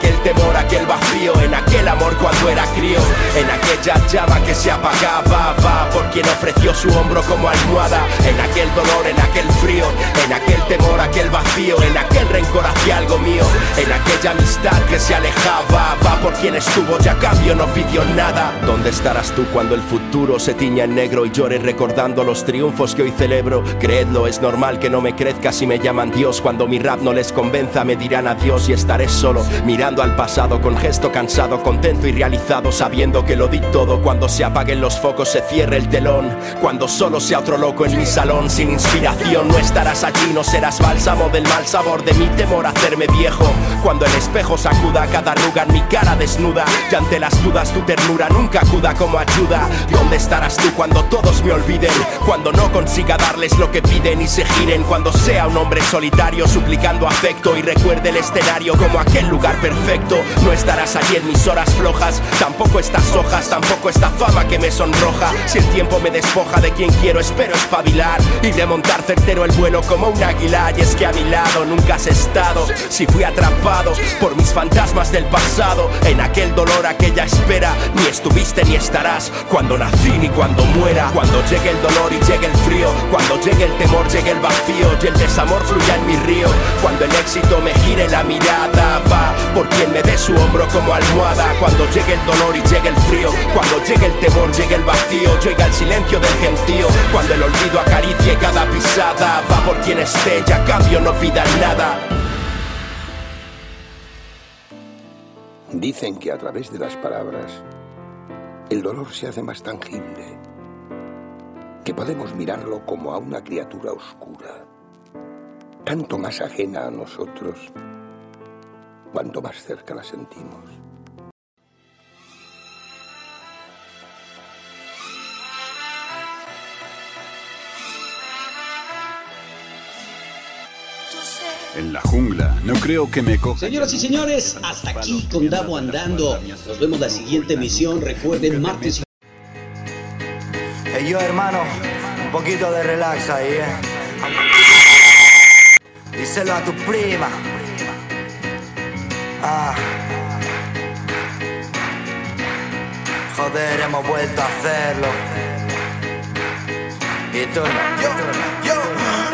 N: aquel temor, aquel vacío, en aquel amor cuando era crío, en aquella llama que se apagaba, va por quien ofreció su hombro como almohada. En aquel dolor, en aquel frío, en aquel temor, aquel vacío, en aquel rencor hacia algo mío, en aquella amistad que se alejaba, va por quien estuvo ya cambio no pidió nada. ¿Dónde estarás tú cuando el futuro se tiña en negro y llore recordando los triunfos que hoy celebro? Creedlo, es normal que no me crezca si me llaman Dios. Cuando mi rap no les convenza, me dirán adiós y estaré solo, mirando al pasado con gesto cansado, contento y realizado, sabiendo que lo di todo. Cuando se apaguen los focos, se cierre el telón. Cuando solo sea otro loco en mi salón, sin inspiración, no estarás allí, no serás bálsamo del mal sabor de mi temor a hacerme viejo. Cuando el espejo sacuda cada arruga en mi cara desnuda, y ante las dudas tu ternura nunca acuda como ayuda. ¿Dónde estarás tú cuando todos me olviden? Cuando no consiga dar darles lo que piden y se giren cuando sea un hombre solitario suplicando afecto y recuerde el escenario como aquel lugar perfecto. No estarás allí en mis horas flojas, tampoco estas hojas, tampoco esta fama que me sonroja. Si el tiempo me despoja de quien quiero, espero espabilar y remontar certero el vuelo como un águila. Y es que a mi lado nunca has estado. Si fui atrapado por mis fantasmas del pasado, en aquel dolor, aquella espera, ni estuviste ni estarás cuando nací ni cuando muera. Cuando llegue el dolor y llegue el frío, cuando llegue el temor, llegue el vacío y el desamor fluya en mi río. Cuando el éxito me gire la mirada, va quien me dé su hombro como almohada. Cuando llegue el dolor y llegue el frío. Cuando llegue el temor, llegue el vacío, llega el silencio del gentío. Cuando el olvido acaricie cada pisada, va por quien esté, ya cambio, no pidan nada.
O: Dicen que a través de las palabras el dolor se hace más tangible que podemos mirarlo como a una criatura oscura, tanto más ajena a nosotros, cuanto más cerca la sentimos.
B: En la jungla, no creo que me coja.
A: Señoras y señores, hasta aquí con Davo Andando. Nos vemos la siguiente emisión. Recuerden, martes
J: y yo, hermano, un poquito de relax ahí, eh. Díselo a tu prima. Ah. Joder, hemos vuelto a hacerlo. Y tú no, yo,
K: yo.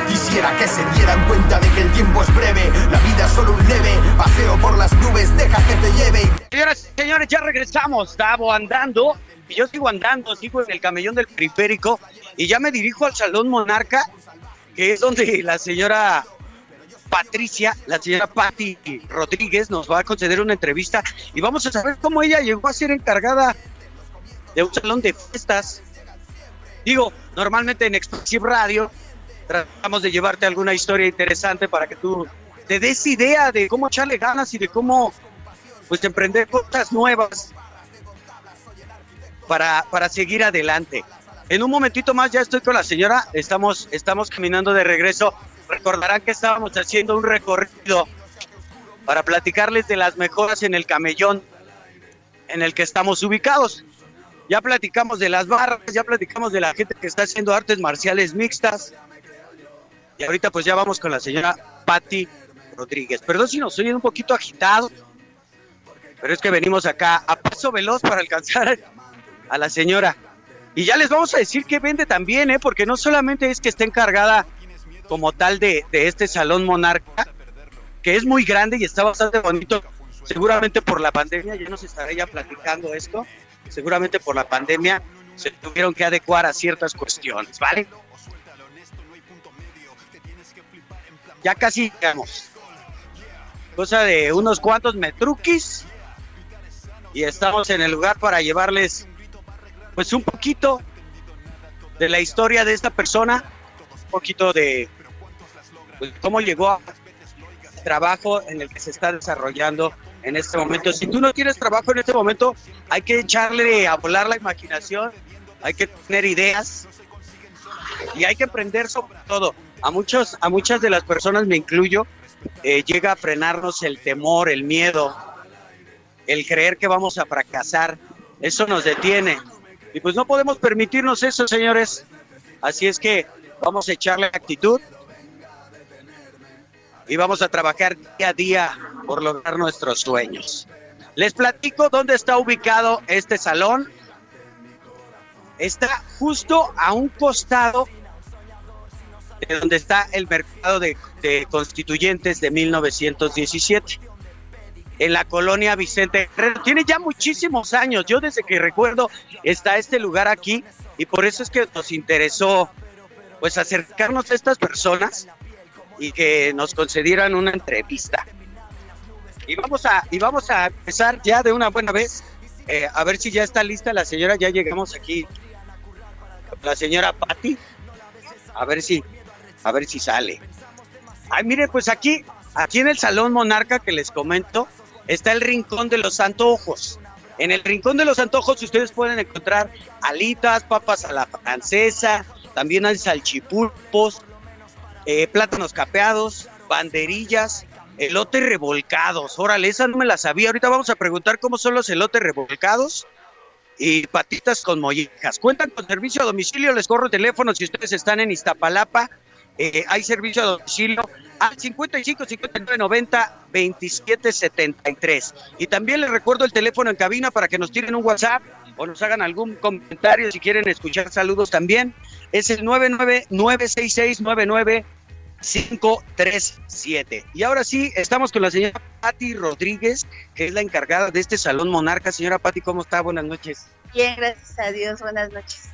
K: Quisiera que se dieran cuenta de que el tiempo es breve, la vida es solo un leve paseo por las nubes, deja que te lleve.
A: Señoras y señores, ya regresamos, Davo andando y yo sigo andando, sigo en el camellón del periférico y ya me dirijo al Salón Monarca, que es donde la señora Patricia, la señora Patti Rodríguez nos va a conceder una entrevista y vamos a saber cómo ella llegó a ser encargada de un salón de fiestas. Digo, normalmente en Expressive Radio tratamos de llevarte alguna historia interesante para que tú te des idea de cómo echarle ganas y de cómo pues emprender cosas nuevas para, para seguir adelante. En un momentito más ya estoy con la señora, estamos, estamos caminando de regreso. Recordarán que estábamos haciendo un recorrido para platicarles de las mejoras en el camellón en el que estamos ubicados. Ya platicamos de las barras, ya platicamos de la gente que está haciendo artes marciales mixtas. Y ahorita pues ya vamos con la señora Patti Rodríguez. Perdón si nos oyen un poquito agitado, pero es que venimos acá a paso veloz para alcanzar a la señora. Y ya les vamos a decir que vende también, ¿eh? porque no solamente es que esté encargada como tal de, este salón monarca, que es muy grande y está bastante bonito, seguramente por la pandemia, ya nos estaré ya platicando esto, seguramente por la pandemia se tuvieron que adecuar a ciertas cuestiones, ¿vale? Ya casi llegamos. Cosa de unos cuantos metruquis y estamos en el lugar para llevarles pues un poquito de la historia de esta persona, un poquito de pues, cómo llegó a trabajo en el que se está desarrollando en este momento. Si tú no tienes trabajo en este momento, hay que echarle a volar la imaginación, hay que tener ideas y hay que aprender sobre todo. A muchos, a muchas de las personas, me incluyo, eh, llega a frenarnos el temor, el miedo, el creer que vamos a fracasar. Eso nos detiene. Y pues no podemos permitirnos eso, señores. Así es que vamos a echarle actitud y vamos a trabajar día a día por lograr nuestros sueños. Les platico dónde está ubicado este salón. Está justo a un costado de donde está el mercado de, constituyentes de 1917 en la colonia Vicente Guerrero. Tiene ya muchísimos años. Yo desde que recuerdo está este lugar aquí y por eso es que nos interesó pues acercarnos a estas personas y que nos concedieran una entrevista. Y vamos a, y vamos a empezar ya de una buena vez. Eh, a ver si ya está lista la señora. Ya llegamos aquí. La señora Patti. A ver si, a ver si sale. Ay, mire, pues aquí, aquí en el Salón Monarca que les comento, está el Rincón de los Antojos. En el Rincón de los Antojos ustedes pueden encontrar alitas, papas a la francesa, también hay salchipulpos, eh, plátanos capeados, banderillas, elotes revolcados. Órale, esa no me la sabía. Ahorita vamos a preguntar cómo son los elotes revolcados y patitas con mollejas. Cuentan con servicio a domicilio, les corro el teléfono si ustedes están en Iztapalapa. Eh, hay servicio a domicilio al 55 59 90 27 73. Y también les recuerdo el teléfono en cabina para que nos tiren un WhatsApp o nos hagan algún comentario si quieren escuchar saludos también. Es el 9996699 537. Y ahora sí, estamos con la señora Patti Rodríguez, que es la encargada de este Salón Monarca. Señora Patti, ¿cómo está? Buenas noches.
P: Bien, gracias a Dios, buenas noches.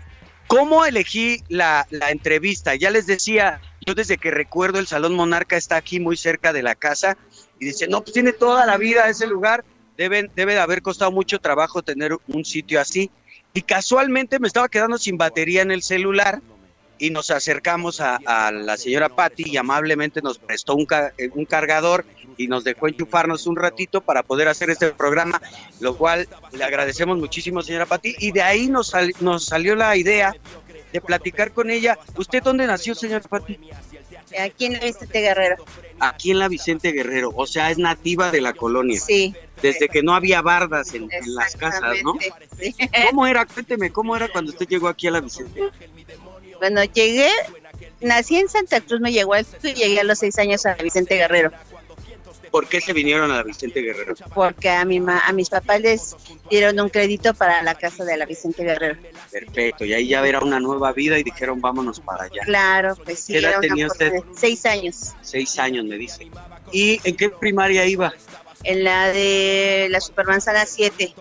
A: ¿Cómo elegí la, la entrevista? Ya les decía, yo desde que recuerdo el Salón Monarca está aquí muy cerca de la casa y dice, no, pues tiene toda la vida ese lugar, debe, debe de haber costado mucho trabajo tener un sitio así. Y casualmente me estaba quedando sin batería en el celular y nos acercamos a, la señora Patti y amablemente nos prestó un, eh, un, cargador y nos dejó enchufarnos un ratito para poder hacer este programa, lo cual le agradecemos muchísimo, señora Patti, y de ahí nos, nos salió la idea de platicar con ella. ¿Usted dónde nació, señora Patti?
P: Aquí en la Vicente Guerrero.
A: Aquí en la Vicente Guerrero, o sea, es nativa de la colonia.
P: Sí.
A: Desde que no había bardas en, en las casas, ¿no? Sí. ¿Cómo era? Cuénteme, ¿cómo era cuando usted llegó aquí a la Vicente?
P: Bueno, llegué, nací en Santa Cruz, me llegó y llegué a los seis años a Vicente Guerrero.
A: ¿Por qué se vinieron a la Vicente Guerrero?
P: Porque a, mi a mis papás les dieron un crédito para la casa de la Vicente Guerrero.
A: Perfecto, y ahí ya era una nueva vida y dijeron vámonos para allá.
P: Claro, pues sí.
A: ¿Qué edad tenía usted?
P: Seis años.
A: Seis años, me dice. ¿Y en qué primaria iba?
P: En la de la Supermanzana 7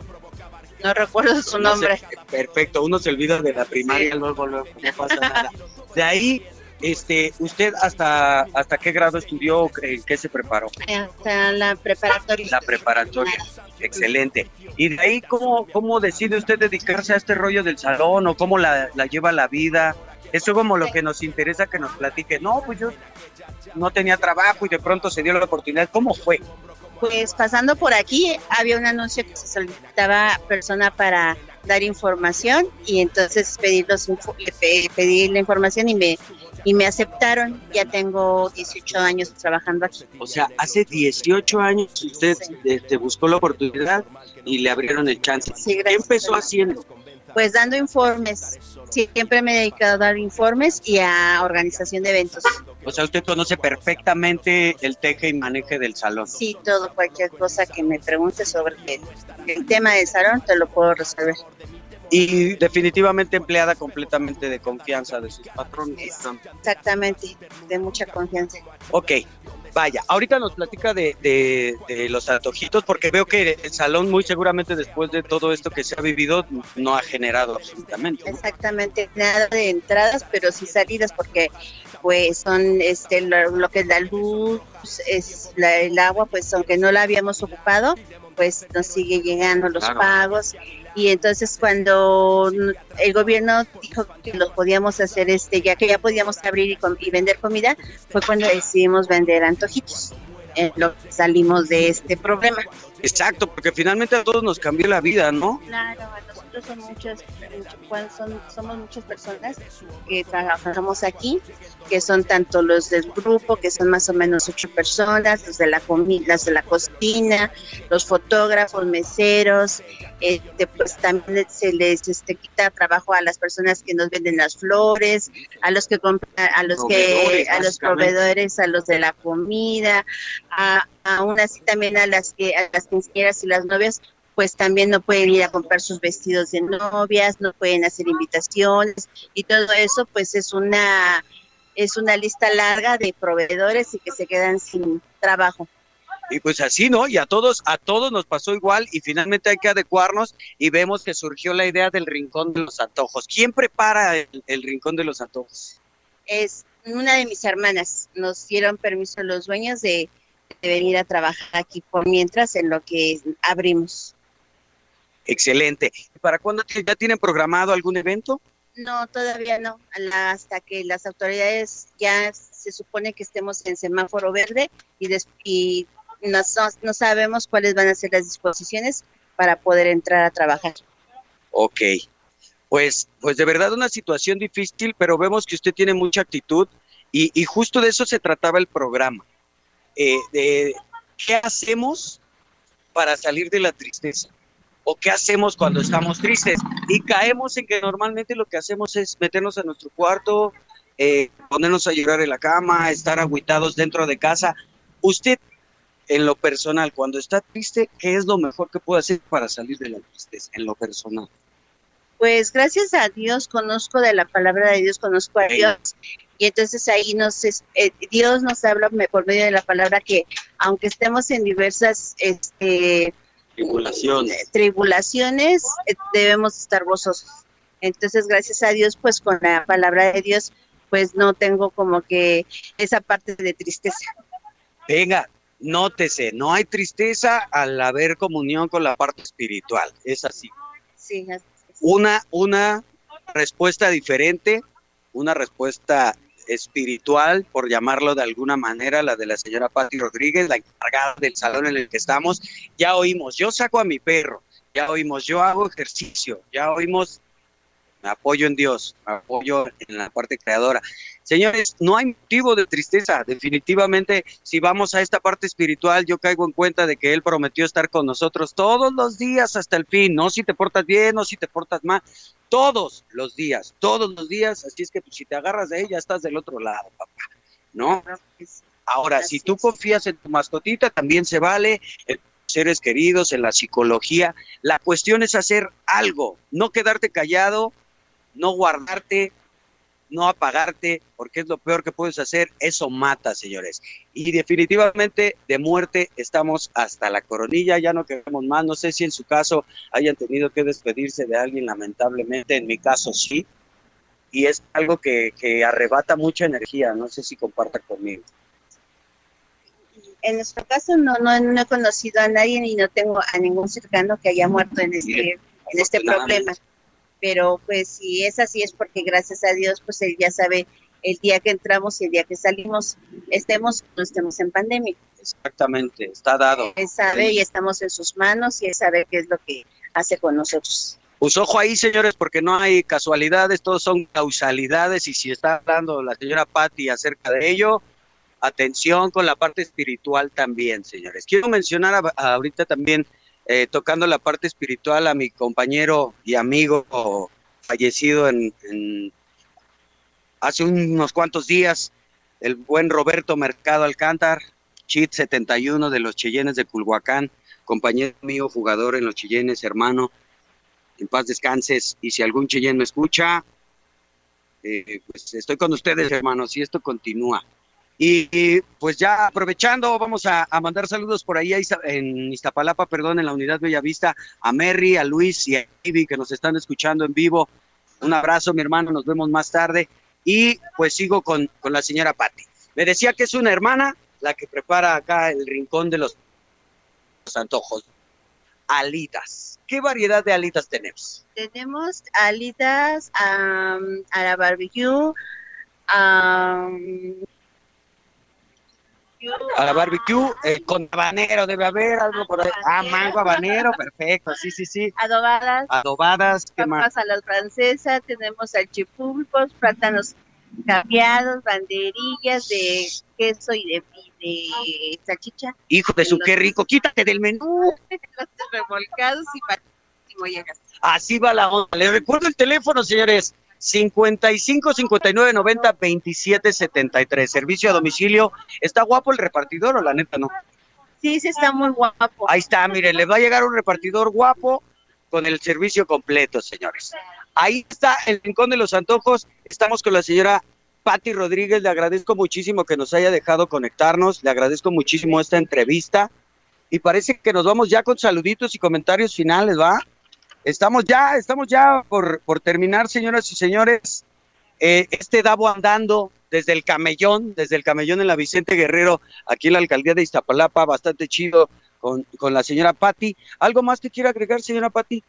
P: no recuerdo su nombre.
A: perfecto, uno se olvida de la primaria, luego, luego no pasa nada. De ahí, este, ¿usted hasta hasta qué grado estudió? ¿En qué se preparó?
P: Hasta la preparatoria.
A: La preparatoria, excelente. ¿Y de ahí cómo, cómo decide usted dedicarse a este rollo del salón o cómo la, la lleva la vida? Eso es como lo que nos interesa que nos platique. No, pues yo no tenía trabajo y de pronto se dio la oportunidad. ¿Cómo fue?
P: Pues pasando por aquí había un anuncio que se solicitaba persona para dar información y entonces pedir, pedir la información y me, y me aceptaron. Ya tengo 18 años trabajando aquí.
A: O sea, hace 18 años usted este, buscó la oportunidad y le abrieron el chance. ¿Qué empezó haciendo?
P: Pues dando informes. Siempre me he dedicado a dar informes y a organización de eventos.
A: O sea, usted conoce perfectamente el teje y maneje del salón.
P: Sí, todo, cualquier cosa que me pregunte sobre el, el tema del salón, te lo puedo resolver.
A: Y definitivamente empleada completamente de confianza de sus patrones.
P: Exactamente, de mucha confianza.
A: Ok, Vaya, ahorita nos platica de, de, los antojitos, porque veo que el salón muy seguramente después de todo esto que se ha vivido no ha generado absolutamente.
P: Exactamente, nada de entradas, pero sí salidas, porque pues son este lo, que es la luz, es el agua, pues aunque no la habíamos ocupado, pues nos sigue llegando los pagos y entonces cuando el gobierno dijo que lo podíamos hacer este ya que ya podíamos abrir y, vender comida fue cuando decidimos vender antojitos en lo que salimos de este problema.
A: Exacto porque finalmente a todos nos cambió la vida no
P: claro son muchas, son, somos muchas personas que trabajamos aquí, que son tanto los del grupo, que son más o menos ocho personas, los de la comida, las de la cocina, los fotógrafos, meseros, este, pues también se les este, quita trabajo a las personas que nos venden las flores, a los que compran, a los que, a los proveedores, a los de la comida, a, aún así también a las que, a las quinceañeras y las novias, pues también no pueden ir a comprar sus vestidos de novias, no pueden hacer invitaciones y todo eso pues es una es una lista larga de proveedores y que se quedan sin trabajo.
A: Y pues así, ¿no? Y a todos, a todos nos pasó igual y finalmente hay que adecuarnos y vemos que surgió la idea del Rincón de los Antojos. ¿Quién prepara el, Rincón de los Antojos?
P: Es una de mis hermanas. Nos dieron permiso los dueños de, de venir a trabajar aquí por mientras en lo que abrimos.
A: Excelente. ¿Para cuándo ya tienen programado algún evento?
P: No, todavía no. Hasta que las autoridades ya se supone que estemos en semáforo verde y, no, no, sabemos cuáles van a ser las disposiciones para poder entrar a trabajar.
A: Ok. Pues, pues de verdad una situación difícil, pero vemos que usted tiene mucha actitud y, justo de eso se trataba el programa. Eh, de, ¿Qué hacemos para salir de la tristeza? O qué hacemos cuando estamos tristes. Y caemos en que normalmente lo que hacemos es meternos a nuestro cuarto, eh, ponernos a llorar en la cama, estar aguitados dentro de casa. Usted, en lo personal, cuando está triste, ¿qué es lo mejor que puede hacer para salir de la tristeza, en lo personal?
P: Pues gracias a Dios conozco de la palabra de Dios, conozco a Dios. Y entonces ahí nos eh, Dios nos habla por medio de la palabra que aunque estemos en diversas este,
A: tribulaciones,
P: tribulaciones eh, debemos estar gozosos. Entonces, gracias a Dios, pues con la palabra de Dios, pues no tengo como que esa parte de tristeza.
A: Venga, nótese, no hay tristeza al haber comunión con la parte espiritual, es así.
P: Sí,
A: Una, una respuesta diferente, una respuesta espiritual, por llamarlo de alguna manera, la de la señora Patti Rodríguez, la encargada del salón en el que estamos, ya oímos, yo saco a mi perro, ya oímos, yo hago ejercicio, ya oímos, me apoyo en Dios, me apoyo en la parte creadora. Señores, no hay motivo de tristeza. Definitivamente, si vamos a esta parte espiritual, yo caigo en cuenta de que Él prometió estar con nosotros todos los días hasta el fin. No si te portas bien, no si te portas mal todos los días, todos los días, así es que pues, si te agarras de ella estás del otro lado, papá, ¿no? Ahora, si tú confías en tu mascotita, también se vale, en seres queridos, en la psicología, la cuestión es hacer algo, no quedarte callado, no guardarte, no apagarte, porque es lo peor que puedes hacer, eso mata, señores. Y definitivamente de muerte estamos hasta la coronilla, ya no queremos más, no sé si en su caso hayan tenido que despedirse de alguien, lamentablemente, en mi caso sí, y es algo que, arrebata mucha energía, no sé si comparta conmigo.
P: En nuestro caso no, no, he conocido a nadie ni no tengo a ningún cercano que haya muerto en este, en este problema pero pues si es así es porque gracias a Dios pues él ya sabe el día que entramos y el día que salimos, estemos o no estemos en pandemia.
A: Exactamente, está dado.
P: Él sabe y estamos en sus manos y él sabe qué es lo que hace con nosotros.
A: Pues ojo ahí, señores, porque no hay casualidades, todos son causalidades y si está hablando la señora Patti acerca de ello, atención con la parte espiritual también, señores. Quiero mencionar ahorita también eh, tocando la parte espiritual a mi compañero y amigo fallecido en, hace unos cuantos días, el buen Roberto Mercado Alcántar, Chit 71 de los Cheyennes de Culhuacán, compañero mío, jugador en los Cheyennes, hermano, en paz descanses. Y si algún Cheyenne me escucha, eh, pues estoy con ustedes, hermanos, y esto continúa. Y, pues ya aprovechando, vamos a, mandar saludos por ahí en Iztapalapa, perdón, en la unidad Bellavista, a Merry, a Luis y a Ivy que nos están escuchando en vivo. Un abrazo, mi hermano, nos vemos más tarde. Y pues sigo con, con la señora Patti. Me decía que es una hermana la que prepara acá el rincón de los antojos. Alitas. ¿Qué variedad de alitas tenemos?
P: Tenemos alitas a la barbecue, a
A: la barbecue eh, con habanero, debe haber algo por ahí. Ah, mango habanero, perfecto, sí, sí, sí.
P: Adobadas.
A: Adobadas,
P: ¿qué más? a la francesa, tenemos salchipulpos, plátanos capeados, banderillas de queso y de, de salchicha.
A: Hijo de su, qué rico, quítate del menú.
P: Los revolcados y mollejas.
A: Así va la onda. Les recuerdo el teléfono, señores. 55 59 90 27 73. Servicio a domicilio. ¿Está guapo el repartidor o la neta no?
P: Sí, sí está muy guapo.
A: Ahí está, mire, le va a llegar un repartidor guapo con el servicio completo, señores. Ahí está el Rincón de los Antojos. Estamos con la señora Patti Rodríguez. Le agradezco muchísimo que nos haya dejado conectarnos. Le agradezco muchísimo esta entrevista. Y parece que nos vamos ya con saluditos y comentarios finales, ¿va? Estamos ya, estamos ya por, por terminar, señoras y señores. Eh, este Davo andando desde el camellón, desde el camellón en la Vicente Guerrero, aquí en la alcaldía de Iztapalapa, bastante chido con, con la señora Patti. ¿Algo más que quiera agregar, señora Patti?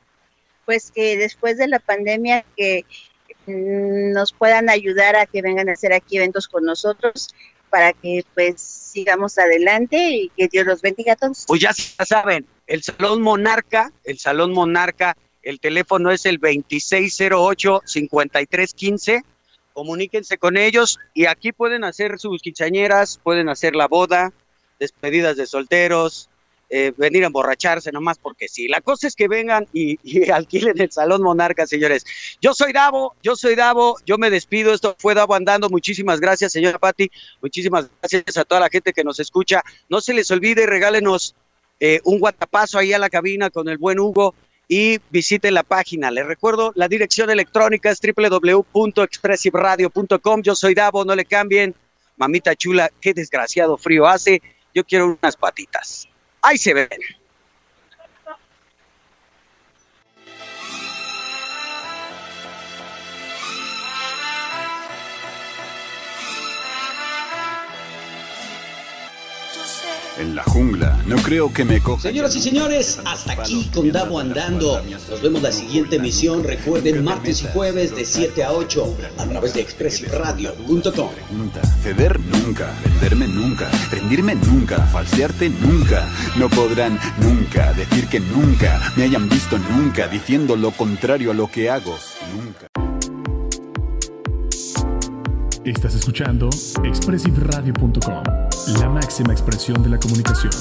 P: Pues que después de la pandemia que mm, nos puedan ayudar a que vengan a hacer aquí eventos con nosotros para que pues sigamos adelante y que Dios los bendiga a todos.
A: Pues ya saben, el Salón Monarca, el Salón Monarca, el teléfono es el 2608-5315. Comuníquense con ellos y aquí pueden hacer sus quinceañeras, pueden hacer la boda, despedidas de solteros, eh, venir a emborracharse nomás porque sí. La cosa es que vengan y, y, alquilen el Salón Monarca, señores. Yo soy Davo, yo soy Davo, yo me despido. Esto fue Davo andando. Muchísimas gracias, señora Patti. Muchísimas gracias a toda la gente que nos escucha. No se les olvide, regálenos eh, un guatapazo ahí a la cabina con el buen Hugo y visite la página. Les recuerdo, la dirección electrónica es www.expressiveradio.com. Yo soy Davo, no le cambien. Mamita chula, qué desgraciado frío hace. Yo quiero unas patitas. Ahí se ven.
B: En la jungla, no creo que me coja.
A: Señoras y señores, hasta aquí con Davo Andando. Nos vemos la siguiente emisión. Recuerden, martes y jueves de 7 a 8 a través de expressiveradio.com.
B: Ceder nunca, venderme nunca, rendirme nunca, falsearte nunca. No podrán nunca decir que nunca me hayan visto nunca diciendo lo contrario a lo que hago. Nunca.
G: Estás escuchando expressiveradio.com, la máxima expresión de la comunicación.